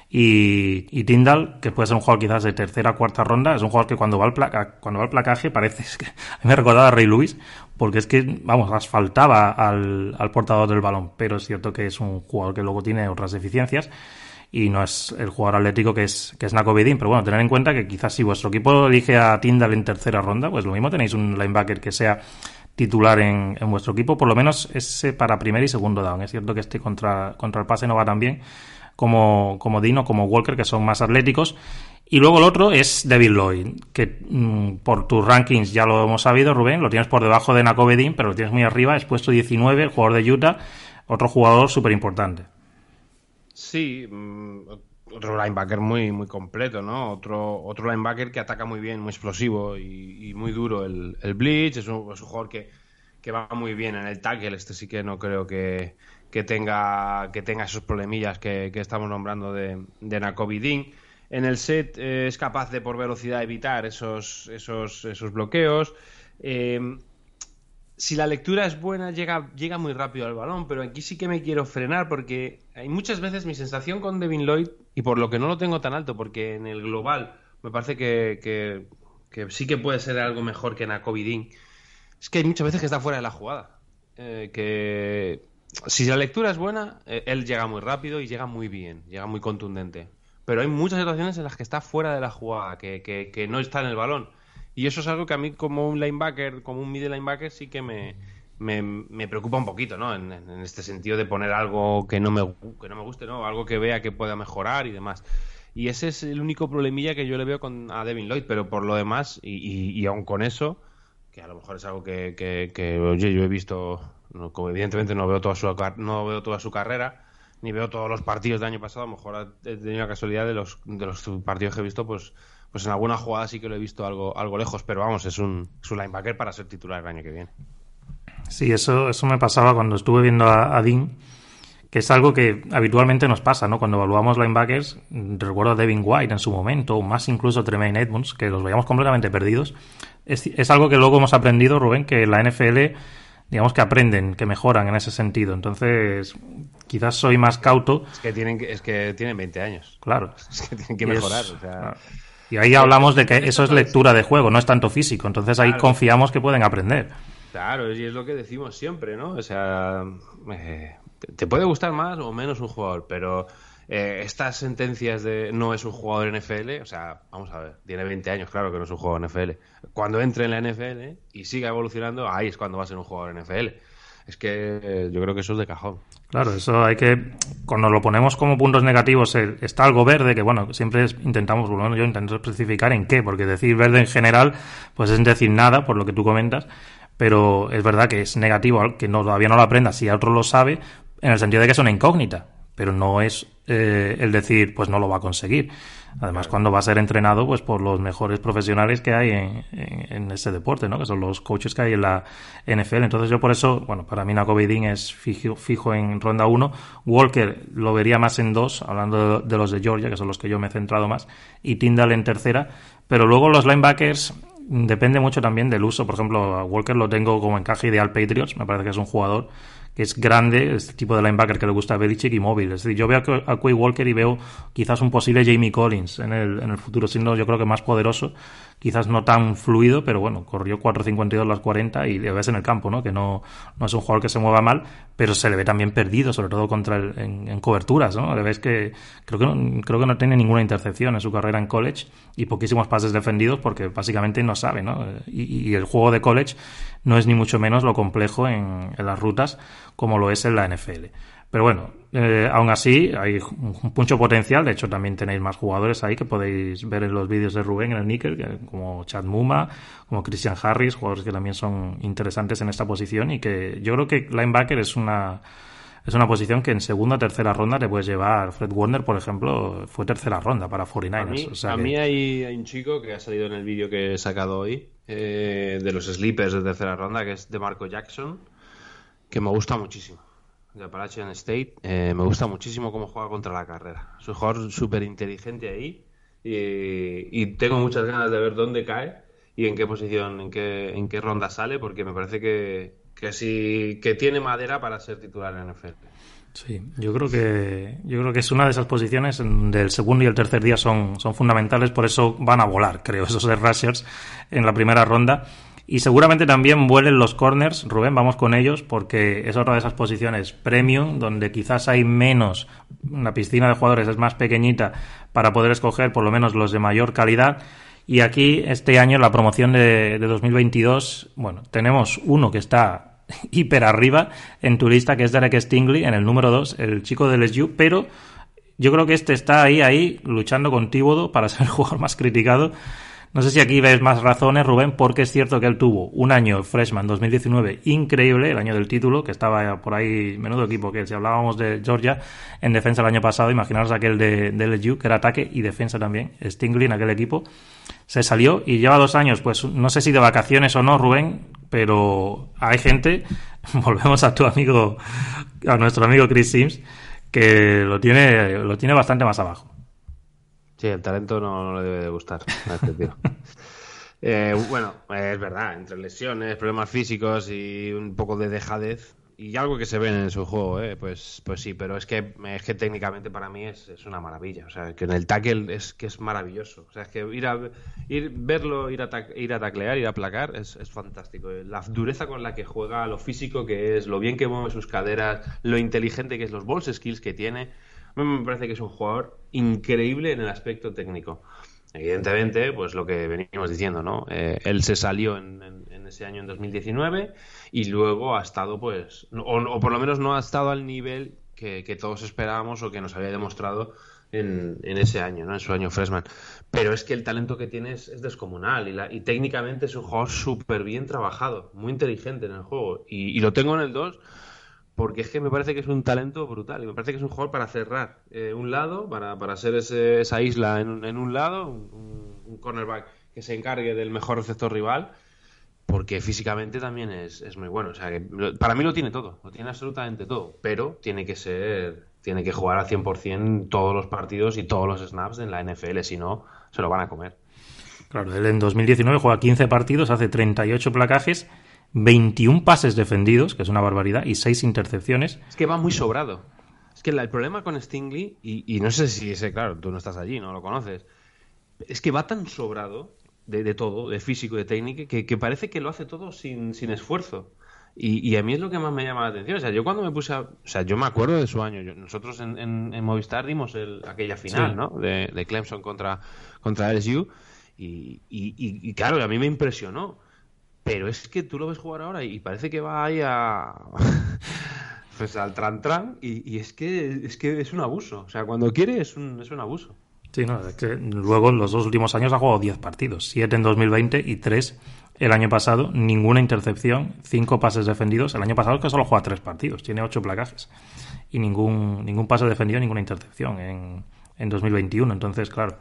Y, y, Tyndall, que puede ser un jugador quizás de tercera o cuarta ronda, es un jugador que cuando va al, placa, cuando va al placaje parece *laughs* que a mí me recordaba a Rey Luis, porque es que, vamos, asfaltaba al, al portador del balón, pero es cierto que es un jugador que luego tiene otras deficiencias y no es el jugador atlético que es, que es pero bueno, tener en cuenta que quizás si vuestro equipo elige a Tyndall en tercera ronda, pues lo mismo tenéis un linebacker que sea titular en, en vuestro equipo, por lo menos ese para primer y segundo down. Es cierto que este contra, contra el pase no va tan bien, como, como Dino, como Walker, que son más atléticos. Y luego el otro es David Lloyd, que mm, por tus rankings ya lo hemos sabido, Rubén, lo tienes por debajo de Nakovedin, pero lo tienes muy arriba, es puesto 19, el jugador de Utah, otro jugador súper importante. Sí, mm, otro linebacker muy, muy completo, ¿no? Otro, otro linebacker que ataca muy bien, muy explosivo y, muy duro el, el blitz, es un, jugador que, que va muy bien en el tackle, este sí que no creo que, que tenga, que tenga esos problemillas que, estamos nombrando de, de En el set eh, es capaz de por velocidad evitar esos, esos, esos bloqueos. Eh, si la lectura es buena, llega, llega muy rápido al balón, pero aquí sí que me quiero frenar porque hay muchas veces mi sensación con Devin Lloyd, y por lo que no lo tengo tan alto, porque en el global me parece que, sí que puede ser algo mejor que Nakovidin, es que hay muchas veces que está fuera de la jugada. Eh, que si la lectura es buena, eh, él llega muy rápido y llega muy bien, llega muy contundente. Pero hay muchas situaciones en las que está fuera de la jugada, que, que, no está en el balón. Y eso es algo que a mí como un linebacker, como un middle linebacker, sí que me, me, preocupa un poquito, ¿no? En, este sentido de poner algo que no, me, que no me guste, ¿no? Algo que vea que pueda mejorar y demás. Y ese es el único problemilla que yo le veo con, a Devin Lloyd, pero por lo demás, y, y, y aun con eso, que a lo mejor es algo que, que, que oye, yo he visto como evidentemente no veo toda su no veo toda su carrera ni veo todos los partidos del año pasado a lo mejor he tenido la casualidad de los de los partidos que he visto pues pues en alguna jugada sí que lo he visto algo algo lejos pero vamos es un, es un linebacker para ser titular el año que viene sí eso eso me pasaba cuando estuve viendo a, Dean que es algo que habitualmente nos pasa, ¿no? Cuando evaluamos linebackers, recuerdo a Devin White en su momento, o más incluso Tremaine Edmonds, que los veíamos completamente perdidos. Es, es algo que luego hemos aprendido, Rubén, que la NFL digamos que aprenden, que mejoran en ese sentido. Entonces, quizás soy más cauto. Es que tienen, es que tienen 20 años. Claro. *laughs* Es que tienen que mejorar. Y ahí hablamos de que eso es lectura de juego, no es tanto físico. Entonces ahí confiamos que pueden aprender. Claro, y es lo que decimos siempre, ¿no? O sea, eh, te puede gustar más o menos un jugador, pero eh, estas sentencias de no es un jugador NFL, o sea, vamos a ver, tiene 20 años, claro que no es un jugador NFL. Cuando entre en la NFL y siga evolucionando, ahí es cuando va a ser un jugador NFL. Es que eh, yo creo que eso es de cajón. Claro, eso hay que. Cuando lo ponemos como puntos negativos, está algo verde, que bueno, siempre intentamos, bueno, yo intento especificar en qué, porque decir verde en general, pues es decir nada, por lo que tú comentas, pero es verdad que es negativo que no, todavía no lo aprenda si otro lo sabe, en el sentido de que es una incógnita pero no es eh, el decir, pues no lo va a conseguir. Además, cuando va a ser entrenado, pues por los mejores profesionales que hay en, en, ese deporte, ¿no? Que son los coaches que hay en la NFL. Entonces, yo por eso, bueno, para mí Naco es fijo, fijo en ronda 1. Walker lo vería más en dos, hablando de, los de Georgia, que son los que yo me he centrado más, y Tyndall en tercera. Pero luego los linebackers, depende mucho también del uso. Por ejemplo, a Walker lo tengo como encaje ideal Patriots. Me parece que es un jugador que es grande, este tipo de linebacker que le gusta a Belichick y móvil. Es decir, yo veo a Quay Walker y veo quizás un posible Jamie Collins en el, en el futuro, siendo yo creo que más poderoso quizás no tan fluido, pero bueno, corrió 4.52 las 40 y le ves en el campo, ¿no? Que no, no es un jugador que se mueva mal, pero se le ve también perdido, sobre todo contra el, en, coberturas, ¿no? Le ves que creo que no, creo que no tiene ninguna intercepción en su carrera en college y poquísimos pases defendidos porque básicamente no sabe, ¿no? Y, y el juego de college no es ni mucho menos lo complejo en, en las rutas como lo es en la NFL. Pero bueno, eh, aún así hay un mucho potencial. De hecho, también tenéis más jugadores ahí que podéis ver en los vídeos de Rubén en el Nickel, como Chad Muma, como Christian Harris, jugadores que también son interesantes en esta posición y que yo creo que linebacker es una es una posición que en segunda o tercera ronda te puedes llevar. Fred Warner, por ejemplo, fue tercera ronda para 49ers. A mí, hay, un chico que ha salido en el vídeo que he sacado hoy eh, de los sleepers de tercera ronda, que es de Marco Jackson, que me gusta muchísimo de Appalachian State. Eh, me gusta muchísimo cómo juega contra la carrera. Es un jugador súper inteligente ahí y, tengo muchas ganas de ver dónde cae y en qué posición, en qué, en qué ronda sale, porque me parece que, que, sí, que tiene madera para ser titular en NFL. Sí, yo creo que yo creo que es una de esas posiciones del segundo y el tercer día son, son fundamentales, por eso van a volar, creo, *laughs* esos rushers en la primera ronda. Y seguramente también vuelen los corners, Rubén, vamos con ellos, porque es otra de esas posiciones premium, donde quizás hay menos, la piscina de jugadores es más pequeñita para poder escoger por lo menos los de mayor calidad. Y aquí, este año, la promoción de, de 2022, bueno, tenemos uno que está *laughs* hiper arriba en tu lista, que es Derek Stingley, en el número 2, el chico del SU, pero yo creo que este está ahí, ahí, luchando con Tíbodo para *laughs* ser el jugador más criticado no sé si aquí ves más razones, Rubén, porque es cierto que él tuvo un año freshman 2019 increíble, el año del título, que estaba por ahí, menudo equipo, que si hablábamos de Georgia en defensa el año pasado, imaginaros aquel de, de LSU, que era ataque y defensa también, Stingley en aquel equipo, se salió y lleva dos años, pues no sé si de vacaciones o no, Rubén, pero hay gente, *laughs* volvemos a tu amigo, a nuestro amigo Chris Sims, que lo tiene, lo tiene bastante más abajo. Sí, el talento no, le debe de gustar a este tío. *laughs* Eh, bueno, es verdad, entre lesiones, problemas físicos y un poco de dejadez y algo que se ve en su juego, ¿eh? pues, pues sí, pero es que, es que técnicamente para mí es, una maravilla. O sea, que en el tackle es que es maravilloso. O sea, es que ir a ir, verlo, ir a, ir a taclear, ir a placar, es, es fantástico. La dureza con la que juega, lo físico que es, lo bien que mueve sus caderas, lo inteligente que es, los balls skills que tiene me parece que es un jugador increíble en el aspecto técnico. Evidentemente, pues lo que venimos diciendo, ¿no? Eh, él se salió en, ese año, en 2019, y luego ha estado, pues, o, por lo menos no ha estado al nivel que, todos esperábamos o que nos había demostrado en, ese año, ¿no? En su año freshman. Pero es que el talento que tiene es, descomunal y, y, técnicamente es un jugador súper bien trabajado, muy inteligente en el juego. Y, y lo tengo en el 2 porque es que me parece que es un talento brutal y me parece que es un jugador para cerrar eh, un lado, para, para ser esa isla en, en, un lado, un, cornerback que se encargue del mejor receptor rival, porque físicamente también es, es, muy bueno. O sea, que para mí lo tiene todo, lo tiene absolutamente todo, pero tiene que ser, tiene que jugar al 100% todos los partidos y todos los snaps en la NFL, si no, se lo van a comer. Claro, él en 2019 juega 15 partidos, hace 38 placajes 21 pases defendidos, que es una barbaridad, y 6 intercepciones. Es que va muy sobrado. Es que el problema con Stingley, y, no sé si ese, claro, tú no estás allí, no lo conoces, es que va tan sobrado de, todo, de físico, de técnica, que, parece que lo hace todo sin, sin esfuerzo. Y, a mí es lo que más me llama la atención. O sea, yo cuando me puse a... O sea, yo me acuerdo de su año. nosotros en, Movistar dimos el, aquella final, ¿no? De, de, Clemson contra, contra LSU. Y, y, claro, a mí me impresionó. Pero es que tú lo ves jugar ahora y parece que va ahí a... *laughs* pues al tran tran y, es que es que es un abuso. O sea, cuando quiere es un, es un abuso. Sí, no, es que luego en los dos últimos años ha jugado 10 partidos, 7 en 2020 y 3 el año pasado, ninguna intercepción, 5 pases defendidos. El año pasado es que solo juega 3 partidos, tiene 8 placajes y ningún, ningún pase defendido, ninguna intercepción en, en 2021. Entonces, claro,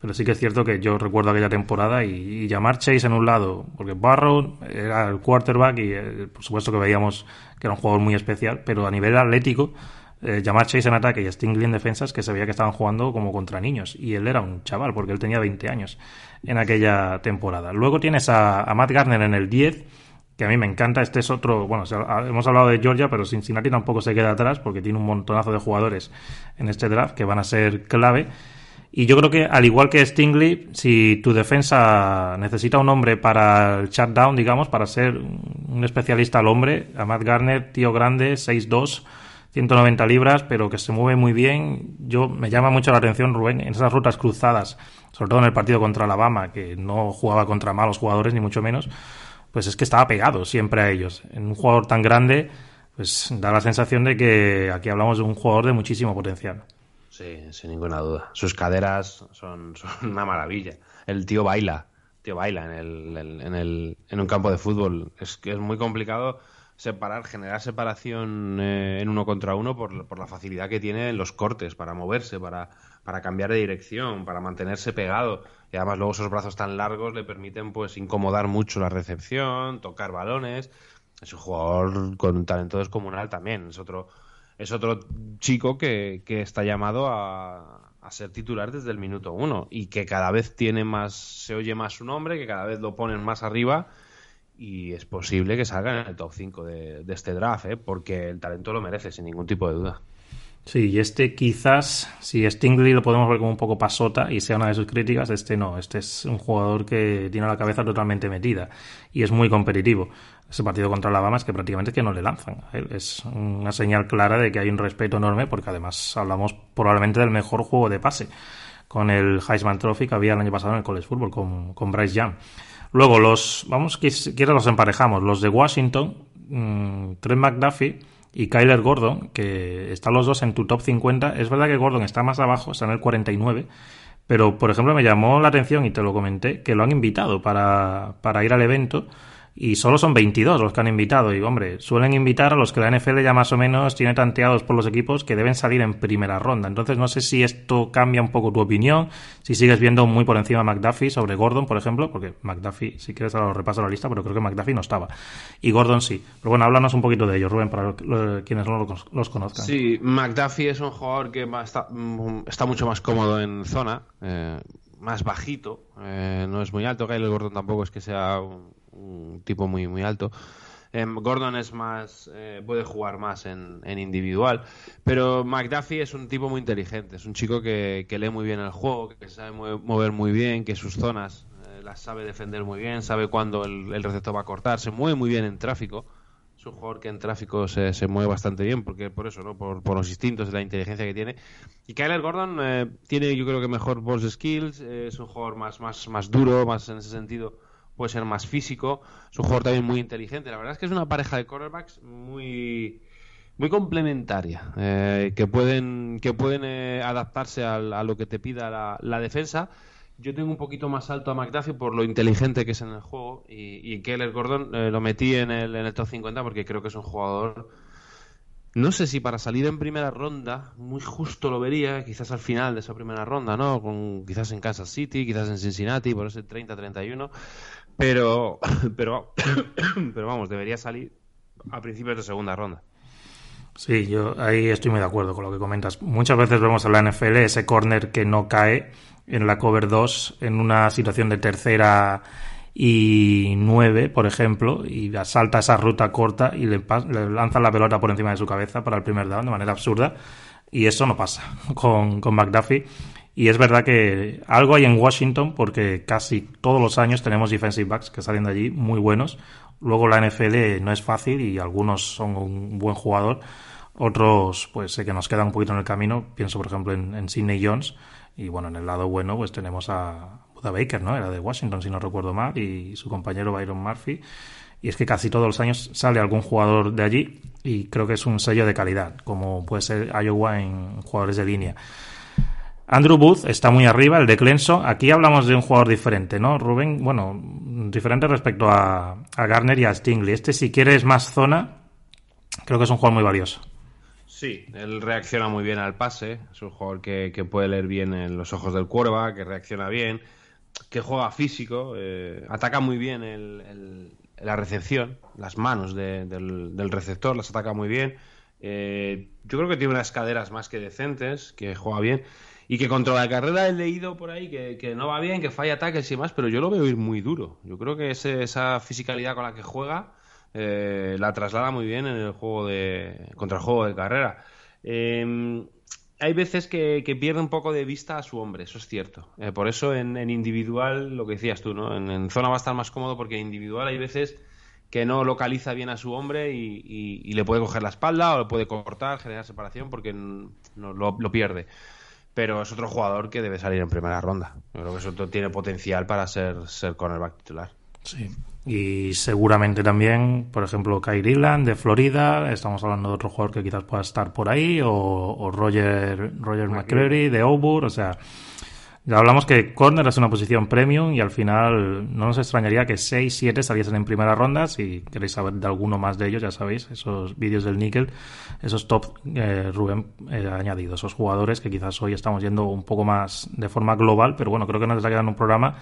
pero sí que es cierto que yo recuerdo aquella temporada y, llamar Chase en un lado, porque Barrow era el quarterback y eh, por supuesto que veíamos que era un jugador muy especial, pero a nivel atlético, eh, llamar Chase en ataque y Stingley en defensas que se veía que estaban jugando como contra niños y él era un chaval porque él tenía 20 años en aquella temporada. Luego tienes a, Matt Garner en el 10 que a mí me encanta. Este es otro, bueno, hemos hablado de Georgia, pero Cincinnati tampoco se queda atrás porque tiene un montonazo de jugadores en este draft que van a ser clave. Y yo creo que, al igual que Stingley, si tu defensa necesita un hombre para el shutdown, digamos, para ser un especialista al hombre, a Matt Garner, tío grande, 6'2, 190 libras, pero que se mueve muy bien. Yo me llama mucho la atención, Rubén, en esas rutas cruzadas, sobre todo en el partido contra Alabama, que no jugaba contra malos jugadores, ni mucho menos, pues es que estaba pegado siempre a ellos. En un jugador tan grande, pues da la sensación de que aquí hablamos de un jugador de muchísimo potencial. Sí, sin ninguna duda. Sus caderas son, *laughs* una maravilla. El tío baila, tío baila en, el, en, el, en un campo de fútbol. Es que es muy complicado separar, generar separación eh, en uno contra uno por, por, la facilidad que tiene en los cortes para moverse, para, para cambiar de dirección, para mantenerse pegado. Y además luego esos brazos tan largos le permiten pues incomodar mucho la recepción, tocar balones. Es un jugador con un talento descomunal también. Es otro es otro chico que, que está llamado a, a, ser titular desde el minuto uno y que cada vez tiene más, se oye más su nombre, que cada vez lo ponen más arriba y es posible que salga en el top 5 de, de este draft, ¿eh? porque el talento lo merece, sin ningún tipo de duda. Sí, y este quizás, si Stingley lo podemos ver como un poco pasota y sea una de sus críticas, este no, este es un jugador que tiene la cabeza totalmente metida y es muy competitivo. Ese partido contra Alabama es que prácticamente que no le lanzan. Es una señal clara de que hay un respeto enorme porque además hablamos probablemente del mejor juego de pase con el Heisman Trophy que había el año pasado en el College Football con, con Bryce Young. Luego los, vamos, quiera los emparejamos, los de Washington, mmm, Trent McDuffie y Kyler Gordon, que están los dos en tu top 50. Es verdad que Gordon está más abajo, está en el 49. Pero, por ejemplo, me llamó la atención y te lo comenté, que lo han invitado para, para ir al evento y solo son 22 los que han invitado. Y hombre, suelen invitar a los que la NFL ya más o menos tiene tanteados por los equipos que deben salir en primera ronda. Entonces no sé si esto cambia un poco tu opinión, si sigues viendo muy por encima a McDuffie sobre Gordon, por ejemplo, porque McDuffie, si quieres ahora lo repaso la lista, pero creo que McDuffie no estaba. Y Gordon sí. Pero bueno, háblanos un poquito de ellos, Rubén, para quienes no los, conozcan. Sí, McDuffie es un jugador que está, mm, está mucho más cómodo en zona. Eh, más bajito, eh, no es muy alto. Kyle Gordon tampoco es que sea un, un tipo muy, muy alto. Em, Gordon es más, eh, puede jugar más en, individual, pero McDuffie es un tipo muy inteligente, es un chico que, lee muy bien el juego, que sabe mover muy bien, que sus zonas eh, las sabe defender muy bien, sabe cuándo el, receptor va a cortar, se mueve muy bien en tráfico. Es un jugador que en tráfico se, se mueve bastante bien, porque por eso, ¿no? Por, los instintos y la inteligencia que tiene. Y Kyler Gordon eh, tiene, yo creo que mejor balls skills, es un jugador más, más, más duro, más en ese sentido puede ser más físico, es un jugador también muy inteligente. La verdad es que es una pareja de quarterbacks muy muy complementaria, eh, que pueden que pueden eh, adaptarse a, lo que te pida la, defensa. Yo tengo un poquito más alto a McDuffie por lo inteligente que es en el juego y, y Keller Gordon eh, lo metí en el, en el top 50 porque creo que es un jugador no sé si para salir en primera ronda, muy justo lo vería, quizás al final de esa primera ronda, ¿no? Con, quizás en Kansas City, quizás en Cincinnati, por ese 30-31. Pero, *laughs* pero, *coughs* pero vamos, debería salir a principios de segunda ronda. Sí, yo ahí estoy muy de acuerdo con lo que comentas. Muchas veces vemos en la NFL ese corner que no cae en la cover 2 en una situación de tercera y nueve, por ejemplo, y salta esa ruta corta y le, le lanza la pelota por encima de su cabeza para el primer down de manera absurda. Y eso no pasa *laughs* con, con McDuffie Y es verdad que algo hay en Washington porque casi todos los años tenemos defensive backs que salen de allí muy buenos. Luego la NFL no es fácil y algunos son un buen jugador. Otros, pues sé que nos quedan un poquito en el camino. Pienso, por ejemplo, en, Sidney Jones. Y bueno, en el lado bueno, pues tenemos a Buda Baker, ¿no? Era de Washington, si no recuerdo mal, y su compañero Byron Murphy. Y es que casi todos los años sale algún jugador de allí y creo que es un sello de calidad, como puede ser Iowa en jugadores de línea. Andrew Booth está muy arriba, el de Clemson. Aquí hablamos de un jugador diferente, ¿no, Rubén? Bueno, diferente respecto a, Garner y a Stingley. Este, si quieres más zona, creo que es un jugador muy valioso. Sí, él reacciona muy bien al pase. Es un jugador que, puede leer bien en los ojos del cuerva, que reacciona bien, que juega físico, eh, ataca muy bien el, la recepción, las manos de, del, del, receptor las ataca muy bien. Eh, yo creo que tiene unas caderas más que decentes, que juega bien. Y que contra la carrera he leído por ahí que, no va bien, que falla ataques y demás, pero yo lo veo ir muy duro. Yo creo que ese, esa fisicalidad con la que juega eh, la traslada muy bien en el juego de. contra el juego de carrera. Eh, hay veces que, que, pierde un poco de vista a su hombre, eso es cierto. Eh, por eso en, individual, lo que decías tú, ¿no? En, zona va a estar más cómodo porque en individual hay veces que no localiza bien a su hombre y, y, y le puede coger la espalda o le puede cortar, generar separación porque no, lo pierde pero es otro jugador que debe salir en primera ronda. Yo creo que eso tiene potencial para ser, ser cornerback titular. Sí. Y seguramente también, por ejemplo, Kyrie Irland de Florida, estamos hablando de otro jugador que quizás pueda estar por ahí, o, o Roger, Roger McCreary de Auburn, o sea, ya hablamos que corner es una posición premium y al final no nos extrañaría que 6, 7 saliesen en primera ronda. Si queréis saber de alguno más de ellos, ya sabéis, esos vídeos del níquel, esos top eh, Rubén eh, añadido, esos jugadores que quizás hoy estamos yendo un poco más de forma global, pero bueno, creo que nos está quedando un programa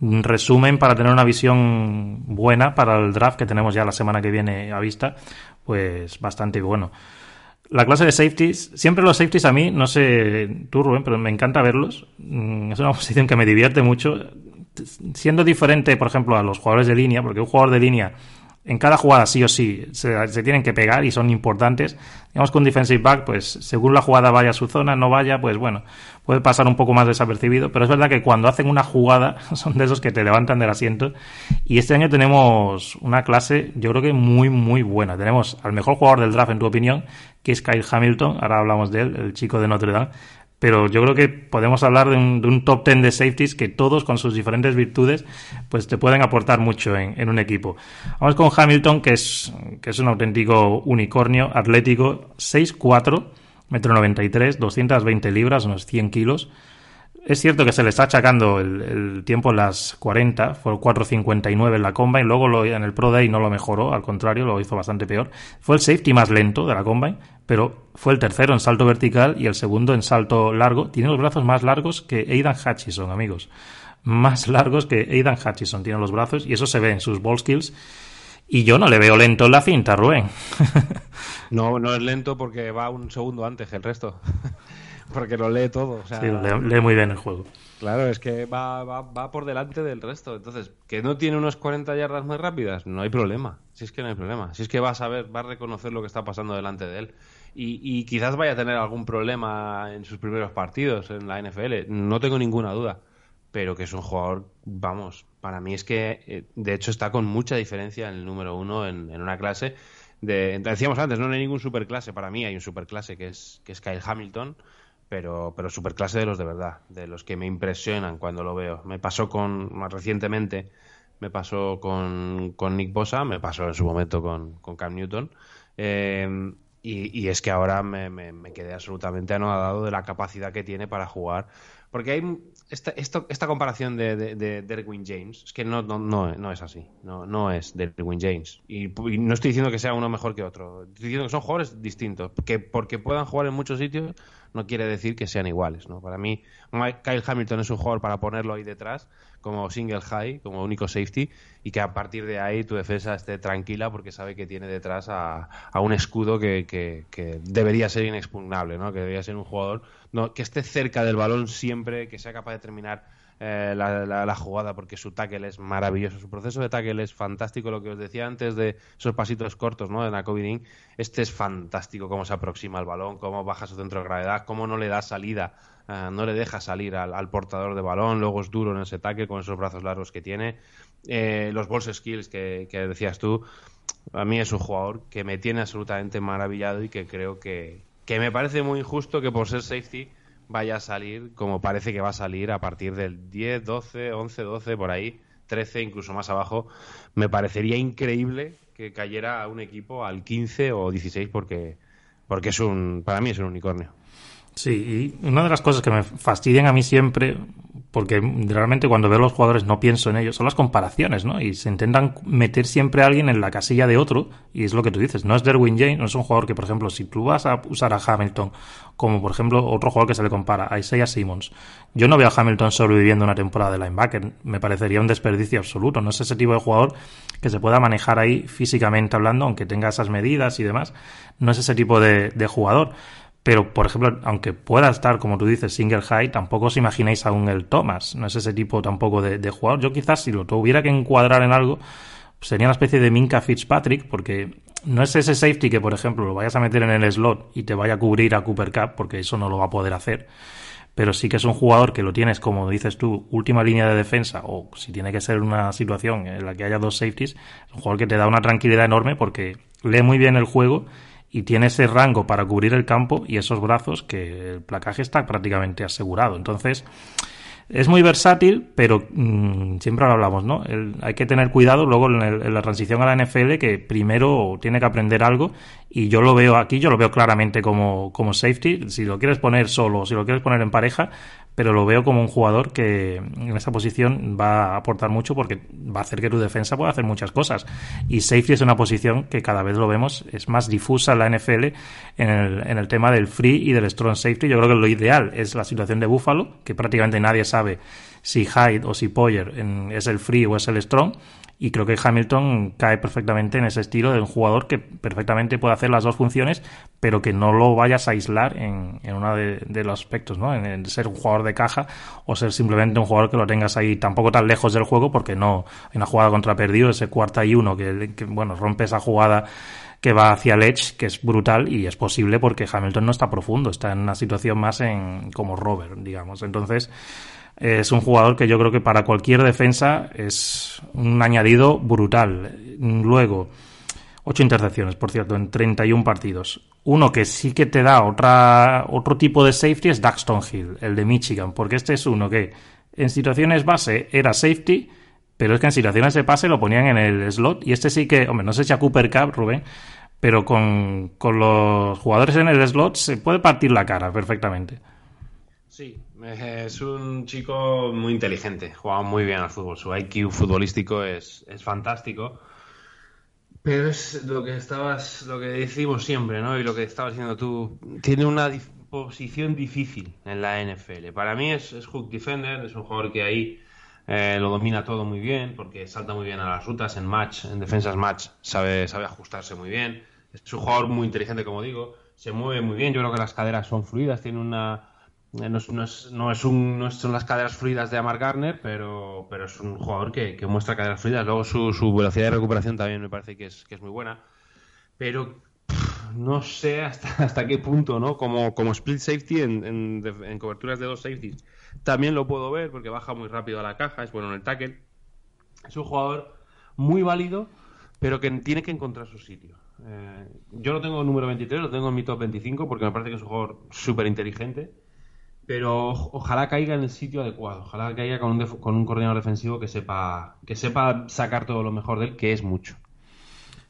resumen para tener una visión buena para el draft que tenemos ya la semana que viene a vista, pues bastante bueno la clase de safeties, siempre los safeties a mí, no sé tú Rubén, pero me encanta verlos. Mm, es una *laughs* posición que me divierte mucho. Siendo diferente, por ejemplo, a los jugadores de línea, porque un jugador de línea en cada jugada sí o sí se, tienen que pegar y son importantes. Digamos que un defensive back, pues según la jugada vaya a su zona, no vaya, pues bueno, puede pasar un poco más desapercibido, pero es verdad que cuando hacen una jugada *laughs* son de esos que te levantan del asiento y este año tenemos una clase yo creo que muy muy buena. Tenemos al mejor jugador del draft en tu opinión, que es Kyle Hamilton, ahora hablamos de él, el chico de Notre Dame, pero yo creo que podemos hablar de un, de un, top 10 de safeties que todos con sus diferentes virtudes pues te pueden aportar mucho en, en, un equipo. Vamos con Hamilton que es, que es un auténtico unicornio atlético, 6'4", metro 93, 220 libras, unos 100 kilos. Es cierto que se le está achacando el, el tiempo en las 40, fue 4.59 en la Combine, luego lo, en el Pro Day no lo mejoró, al contrario, lo hizo bastante peor. Fue el safety más lento de la Combine, pero fue el tercero en salto vertical y el segundo en salto largo. Tiene los brazos más largos que Aidan Hutchison, amigos. Más largos que Aidan Hutchison tiene los brazos y eso se ve en sus ball skills. Y yo no le veo lento en la cinta, Rubén. *laughs* no, no es lento porque va un segundo antes que el resto. *laughs* porque lo lee todo. O sea, sí, lee, lee, muy bien el juego. Claro, es que va, va, va, por delante del resto. Entonces, ¿que no tiene unos 40 yardas muy rápidas? No hay problema. Si es que no hay problema. Si es que va a saber, va a reconocer lo que está pasando delante de él. Y, y quizás vaya a tener algún problema en sus primeros partidos en la NFL. No tengo ninguna duda. Pero que es un jugador, vamos, para mí es que, eh, de hecho, está con mucha diferencia en el número uno en, en una clase. De, decíamos antes, no hay ningún superclase. Para mí hay un superclase que es, que es Kyle Hamilton pero, pero superclase de los de verdad, de los que me impresionan cuando lo veo. Me pasó con, más recientemente, me pasó con, con Nick Bosa, me pasó en su momento con, con Cam Newton. Eh, y, y, es que ahora me, me, me, quedé absolutamente anodado de la capacidad que tiene para jugar. Porque hay esta, esto, esta comparación de, de, de Derwin James, es que no, no, no, no es así. No, no es Derwin James. Y, y, no estoy diciendo que sea uno mejor que otro. Estoy diciendo que son jugadores distintos. Que porque puedan jugar en muchos sitios no quiere decir que sean iguales. ¿no? Para mí, Kyle Hamilton es un jugador para ponerlo ahí detrás, como single high, como único safety, y que a partir de ahí tu defensa esté tranquila porque sabe que tiene detrás a, un escudo que, que, que, debería ser inexpugnable, ¿no? que debería ser un jugador no, que esté cerca del balón siempre, que sea capaz de terminar eh, la, jugada porque su tackle es maravilloso, su proceso de tackle es fantástico, lo que os decía antes de esos pasitos cortos ¿no? de Nakovidin, este es fantástico cómo se aproxima al balón, cómo baja su centro de gravedad, cómo no le da salida eh, no le deja salir al, portador de balón, luego es duro en ese ataque con esos brazos largos que tiene. Eh, los balls skills que, decías tú, a mí es un jugador que me tiene absolutamente maravillado y que creo que, que me parece muy injusto que por ser safety vaya a salir como parece que va a salir a partir del 10, 12, 11, 12, por ahí, 13, incluso más abajo. Me parecería increíble que cayera a un equipo al 15 o 16 porque, porque es un, para mí es un unicornio. Sí, y una de las cosas que me fastidian a mí siempre, porque realmente cuando veo a los jugadores no pienso en ellos, son las comparaciones, ¿no? Y se intentan meter siempre a alguien en la casilla de otro, y es lo que tú dices, no es Derwin James, no es un jugador que, por ejemplo, si tú vas a usar a Hamilton, como por ejemplo otro jugador que se le compara, a Isaiah Simmons, yo no veo a Hamilton sobreviviendo una temporada de linebacker, me parecería un desperdicio absoluto, no es ese tipo de jugador que se pueda manejar ahí físicamente hablando, aunque tenga esas medidas y demás, no es ese tipo de, de jugador. Pero, por ejemplo, aunque pueda estar, como tú dices, single high, tampoco os imagináis aún el Thomas. No es ese tipo tampoco de, jugador. Yo quizás si lo tuviera que encuadrar en algo, sería una especie de Minka Fitzpatrick, porque no es ese safety que, por ejemplo, lo vayas a meter en el slot y te vaya a cubrir a Cooper Cup, porque eso no lo va a poder hacer. Pero sí que es un jugador que lo tienes, como dices tú, última línea de defensa, o si tiene que ser una situación en la que haya dos safeties, es un jugador que te da una tranquilidad enorme porque lee muy bien el juego y tiene ese rango para cubrir el campo y esos brazos que el placaje está prácticamente asegurado. Entonces, es muy versátil, pero mm, siempre lo hablamos, ¿no? hay que tener cuidado luego en, la transición a la NFL que primero tiene que aprender algo y yo lo veo aquí, yo lo veo claramente como, como safety. Si lo quieres poner solo, si lo quieres poner en pareja, pero lo veo como un jugador que en esa posición va a aportar mucho porque va a hacer que tu defensa pueda hacer muchas cosas. Y safety es una posición que cada vez lo vemos, es más difusa en la NFL en el, en el tema del free y del strong safety. Yo creo que lo ideal es la situación de Buffalo, que prácticamente nadie sabe si Hyde o si Poyer es el free o es el strong y creo que Hamilton cae perfectamente en ese estilo de un jugador que perfectamente puede hacer las dos funciones, pero que no lo vayas a aislar en, en uno de, los aspectos, ¿no? En, ser un jugador de caja o ser simplemente un jugador que lo tengas ahí tampoco tan lejos del juego, porque no hay una jugada contra perdido, ese cuarta y uno que, que bueno, rompe esa jugada que va hacia el edge, que es brutal y es posible porque Hamilton no está profundo, está en una situación más en como Robert, digamos. Entonces, es un jugador que yo creo que para cualquier defensa es un añadido brutal. Luego, ocho intercepciones, por cierto, en 31 partidos. Uno que sí que te da otra, otro tipo de safety es Daxton Hill, el de Michigan, porque este es uno que en situaciones base era safety, pero es que en situaciones de pase lo ponían en el slot y este sí que, hombre, no sé si a Cooper Cup, Rubén, pero con, con los jugadores en el slot se puede partir la cara perfectamente. Sí, es un chico muy inteligente, juega muy bien al fútbol, su IQ futbolístico es, fantástico. Pero es lo que estabas, lo que decimos siempre, ¿no? Y lo que estabas diciendo tú, tiene una posición difícil en la NFL. Para mí es, hook defender, es un jugador que ahí eh, lo domina todo muy bien, porque salta muy bien a las rutas, en match, en defensas match, sabe, sabe ajustarse muy bien. Es un jugador muy inteligente, como digo, se mueve muy bien, yo creo que las caderas son fluidas, tiene una eh, no, es, no, es, un, no son las caderas fluidas de Amar Garner, pero, es un jugador que, muestra caderas fluidas. Luego su, velocidad de recuperación también me parece que es, es muy buena. Pero no sé *laughs* hasta, qué punto, ¿no? Como, como split safety en, en, coberturas de dos safeties. También lo puedo ver porque baja muy rápido a la caja, es bueno en el tackle. Es un jugador muy válido, pero que tiene que encontrar su sitio. Eh, yo lo tengo número 23, lo tengo en mi top 25 porque me parece que es un jugador súper inteligente pero ojalá caiga en el sitio adecuado, ojalá caiga con un, con un coordinador defensivo que sepa, que sepa sacar todo lo mejor de él, que es mucho.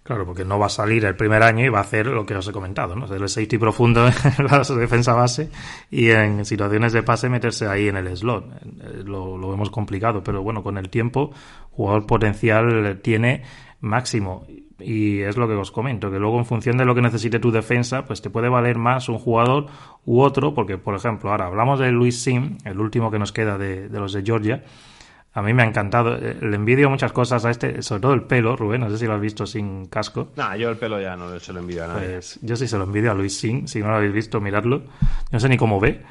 Claro, porque no va a salir el primer año y va a hacer lo que os he comentado, ¿no? Hacer el safety profundo *laughs* en la defensa base y en situaciones de pase meterse ahí en el slot. Eh, lo, lo vemos complicado, pero bueno, con el tiempo, jugador potencial tiene máximo. Y es lo que os comento, que luego en función de lo que necesite tu defensa, pues te puede valer más un jugador u otro, porque por ejemplo, ahora hablamos de Luis Sim, el último que nos queda de, los de Georgia. A mí me ha encantado. Eh, le envidio muchas cosas a este, sobre todo el pelo, Rubén. No sé si lo has visto sin casco. No, yo el pelo ya no se lo envidio a nadie. Pues yo sí se lo envidio a Luis Sim. Si no lo habéis visto, miradlo. No sé ni cómo ve.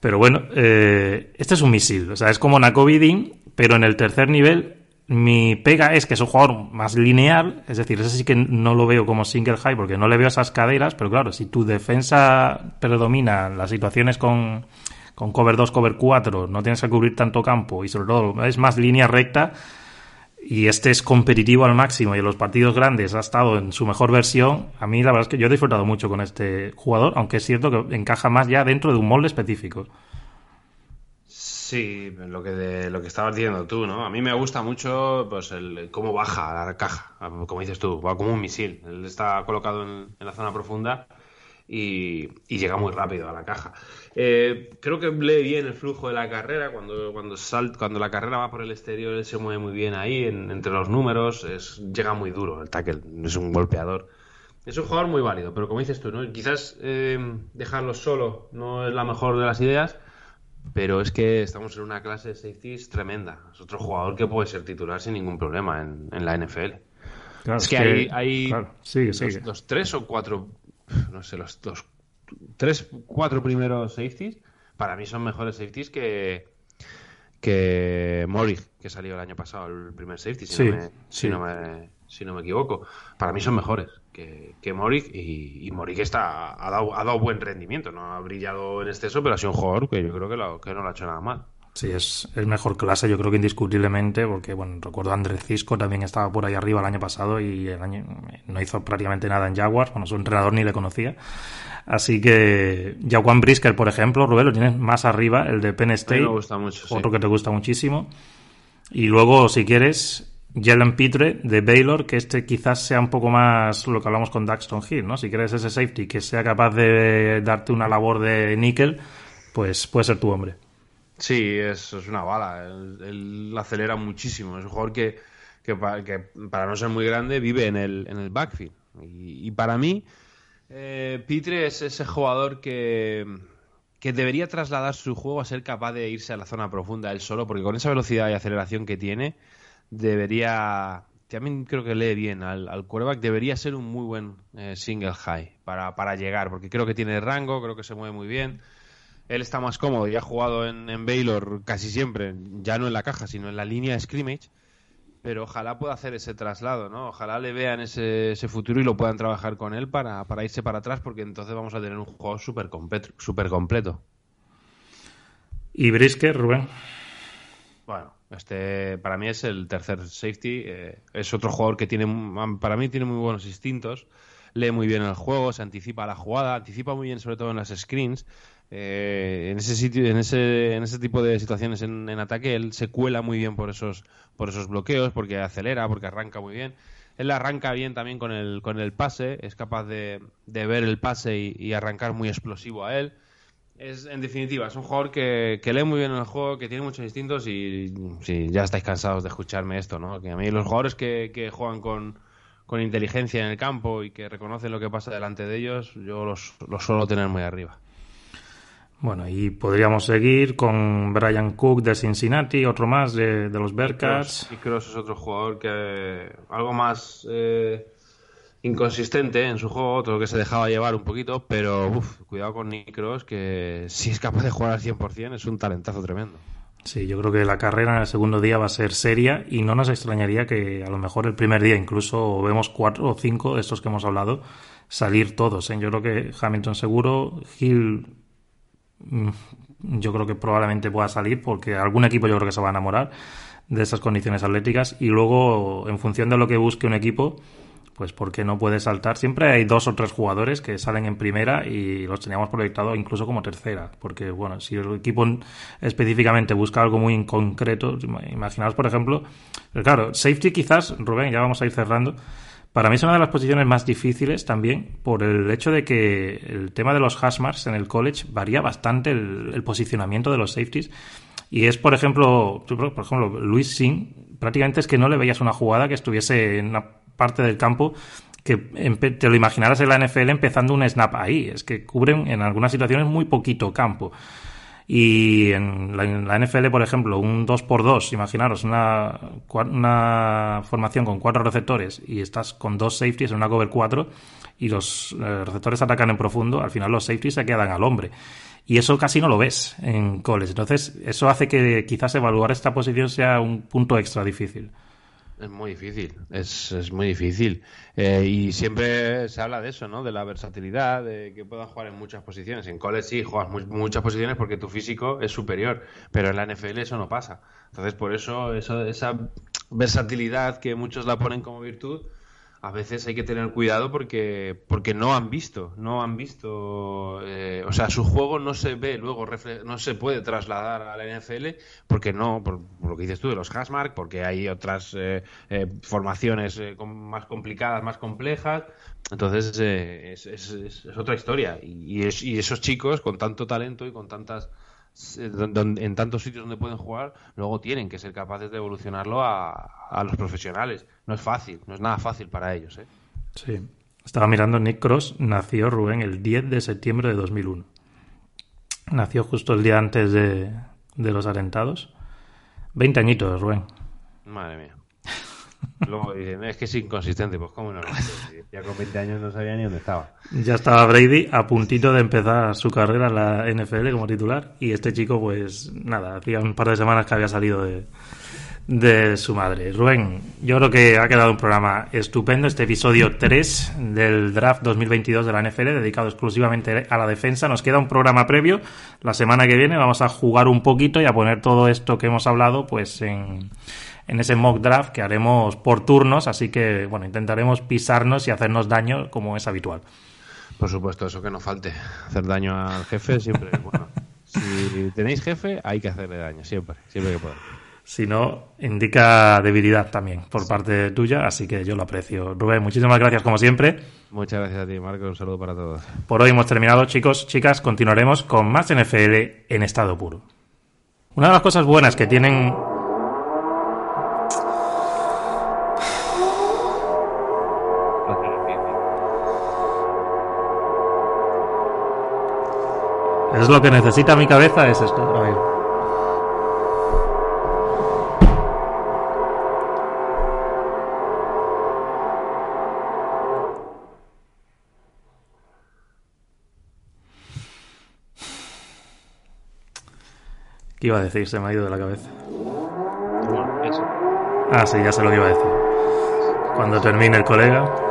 Pero bueno, eh, este es un misil. O sea, es como Nakovidin, pero en el tercer nivel mi pega es que es un jugador más lineal, es decir, ese sí que no lo veo como single high porque no le veo esas caderas, pero claro, si tu defensa predomina las situaciones con, con cover 2, cover 4, no tienes que cubrir tanto campo y sobre todo es más línea recta y este es competitivo al máximo y en los partidos grandes ha estado en su mejor versión, a mí la verdad es que yo he disfrutado mucho con este jugador, aunque es cierto que encaja más ya dentro de un molde específico. Sí, lo que de, lo que estabas diciendo tú, ¿no? A mí me gusta mucho pues el cómo baja la caja, como dices tú, va como un misil. Él está colocado en, la zona profunda y, llega muy rápido a la caja. Eh, creo que lee bien el flujo de la carrera. Cuando, cuando, cuando la carrera va por el exterior, él se mueve muy bien ahí, entre los números. Es, llega muy duro el tackle, es un golpeador. Es un jugador muy válido, pero como dices tú, ¿no? quizás eh, dejarlo solo no es la mejor de las ideas pero es que estamos en una clase de safeties tremenda. Es otro jugador que puede ser titular sin ningún problema en, la NFL. es, que, hay, hay Los, tres o cuatro, no sé, los dos, tres, cuatro primeros safeties, para mí son mejores safeties que, que Morig, que salió el año pasado, el primer safety, si, no, me, si, no, me, si no me equivoco. Para mí son mejores que, que Morik y, y está, ha, dado, ha dado buen rendimiento, no ha brillado en exceso, pero ha sido un jugador que yo creo que, que no lo ha hecho nada mal. Sí, es, el mejor clase, yo creo que indiscutiblemente, porque bueno, recuerdo a Andrés Cisco también estaba por ahí arriba el año pasado y el año no hizo prácticamente nada en Jaguars, bueno, su entrenador ni le conocía. Así que Jaquan Brisker, por ejemplo, Rubén, lo tienes más arriba, el de Penn State, me gusta mucho, otro que te gusta muchísimo. Y luego, si quieres, Jalen Pitre de Baylor, que este quizás sea un poco más lo que hablamos con Daxton Hill, ¿no? Si quieres ese safety que sea capaz de darte una labor de níquel, pues puede ser tu hombre. Sí, es, es una bala. Él, acelera muchísimo. Es un jugador que, para, no ser muy grande vive en el, en el backfield. Y, para mí, eh, Pitre es ese jugador que, que debería trasladar su juego a ser capaz de irse a la zona profunda él solo, porque con esa velocidad y aceleración que tiene debería, también creo que lee bien al, al quarterback, debería ser un muy buen eh, single high para, para, llegar, porque creo que tiene rango, creo que se mueve muy bien. Él está más cómodo y ha jugado en, en Baylor casi siempre, ya no en la caja, sino en la línea de scrimmage pero ojalá pueda hacer ese traslado, ¿no? Ojalá le vean ese, ese futuro y lo puedan trabajar con él para, para, irse para atrás, porque entonces vamos a tener un juego súper completo, super completo. ¿Y Brisker, Rubén? Bueno, este, para mí es el tercer safety. Eh, es otro jugador que tiene, para mí tiene muy buenos instintos. Lee muy bien el juego, se anticipa a la jugada, anticipa muy bien sobre todo en las screens. Eh, en ese sitio, en ese, en ese tipo de situaciones en, ataque, él se cuela muy bien por esos, por esos bloqueos, porque acelera, porque arranca muy bien. Él arranca bien también con el, con el pase, es capaz de, ver el pase y arrancar muy explosivo a él es, en definitiva, es un jugador que, lee muy bien el juego, que tiene muchos instintos y si ya estáis cansados de escucharme esto, ¿no? Que a mí los jugadores que, juegan con, inteligencia en el campo y que reconocen lo que pasa delante de ellos, yo los, suelo tener muy arriba. Bueno, y podríamos seguir con Brian Cook de Cincinnati, otro más de, los Bearcats. Y Cross es otro jugador que algo más... Eh, inconsistente en su juego, todo que se dejaba llevar un poquito, pero cuidado con Nick que si es capaz de jugar al 100% es un talentazo tremendo. Sí, yo creo que la carrera en el segundo día va a ser seria y no nos extrañaría que a lo mejor el primer día incluso vemos cuatro o cinco de estos que hemos hablado salir todos. ¿eh? Yo creo que Hamilton seguro, Hill mm, yo creo que probablemente pueda salir porque algún equipo yo creo que se va a enamorar de esas condiciones atléticas y luego en función de lo que busque un equipo pues porque no puede saltar. Siempre hay dos o tres jugadores que salen en primera y los teníamos proyectados incluso como tercera, porque bueno, si el equipo específicamente busca algo muy concreto, imaginaos por ejemplo, claro, safety quizás, Rubén, ya vamos a ir cerrando. Para mí es una de las posiciones más difíciles también por el hecho de que el tema de los hashmarks en el college varía bastante el, posicionamiento de los safeties. Y es, por ejemplo, por ejemplo, Luis Singh, prácticamente es que no le veías una jugada que estuviese en una parte del campo que te lo imaginarás en la NFL empezando un snap ahí. Es que cubren en algunas situaciones muy poquito campo. Y en la, NFL, por ejemplo, un 2x2, imaginaros una, una formación con cuatro receptores y estás con dos safeties en una cover 4 y los eh, receptores atacan en profundo, al final los safeties se quedan al hombre. Y eso casi no lo ves en college. Entonces, eso hace que quizás evaluar esta posición sea un punto extra difícil. Es muy difícil, es, es muy difícil. Eh, y siempre se habla de eso, ¿no? De la versatilidad, de que puedan jugar en muchas posiciones. En college sí juegas muchas posiciones porque tu físico es superior, pero en la NFL eso no pasa. Entonces, por eso, eso esa versatilidad que muchos la ponen como virtud, a veces hay que tener cuidado porque, porque no han visto, no han visto, eh, o sea, su juego no se ve luego, no se puede trasladar a la NFL porque no, por, lo que dices tú de los hashmark, porque hay otras eh, eh, formaciones más complicadas, más complejas, entonces es, es, otra historia y, y esos chicos con tanto talento y con tantas en tantos sitios donde pueden jugar, luego tienen que ser capaces de evolucionarlo a, los profesionales. No es fácil, no es nada fácil para ellos. ¿eh? Sí. Estaba mirando, Nick Cross nació Rubén el 10 de septiembre de 2001. Nació justo el día antes de, de los atentados. 20 añitos, Rubén. Madre mía. Luego dicen, es que es inconsistente, pues cómo no Ya con 20 años no sabía ni dónde estaba. Ya estaba Brady a puntito de empezar su carrera en la NFL como titular y este chico pues nada, hacía un par de semanas que había salido de, de su madre. Rubén, yo creo que ha quedado un programa estupendo, este episodio 3 del draft 2022 de la NFL, dedicado exclusivamente a la defensa. Nos queda un programa previo. La semana que viene vamos a jugar un poquito y a poner todo esto que hemos hablado pues en en ese mock draft que haremos por turnos, así que bueno, intentaremos pisarnos y hacernos daño como es habitual. Por supuesto, eso que no falte, hacer daño al jefe siempre bueno. *laughs* Si tenéis jefe, hay que hacerle daño, siempre, siempre que podáis. Si no, indica debilidad también por parte tuya, así que yo lo aprecio. Rubén, muchísimas gracias como siempre. Muchas gracias a ti, Marco. Un saludo para todos. Por hoy hemos terminado, chicos, chicas. Continuaremos con más NFL en estado puro. Una de las cosas buenas que tienen Es lo que necesita mi cabeza, es esto. Iba a decir? Se me ha ido de la cabeza. Ah, sí, ya sé lo que iba a decir. Cuando termine el colega.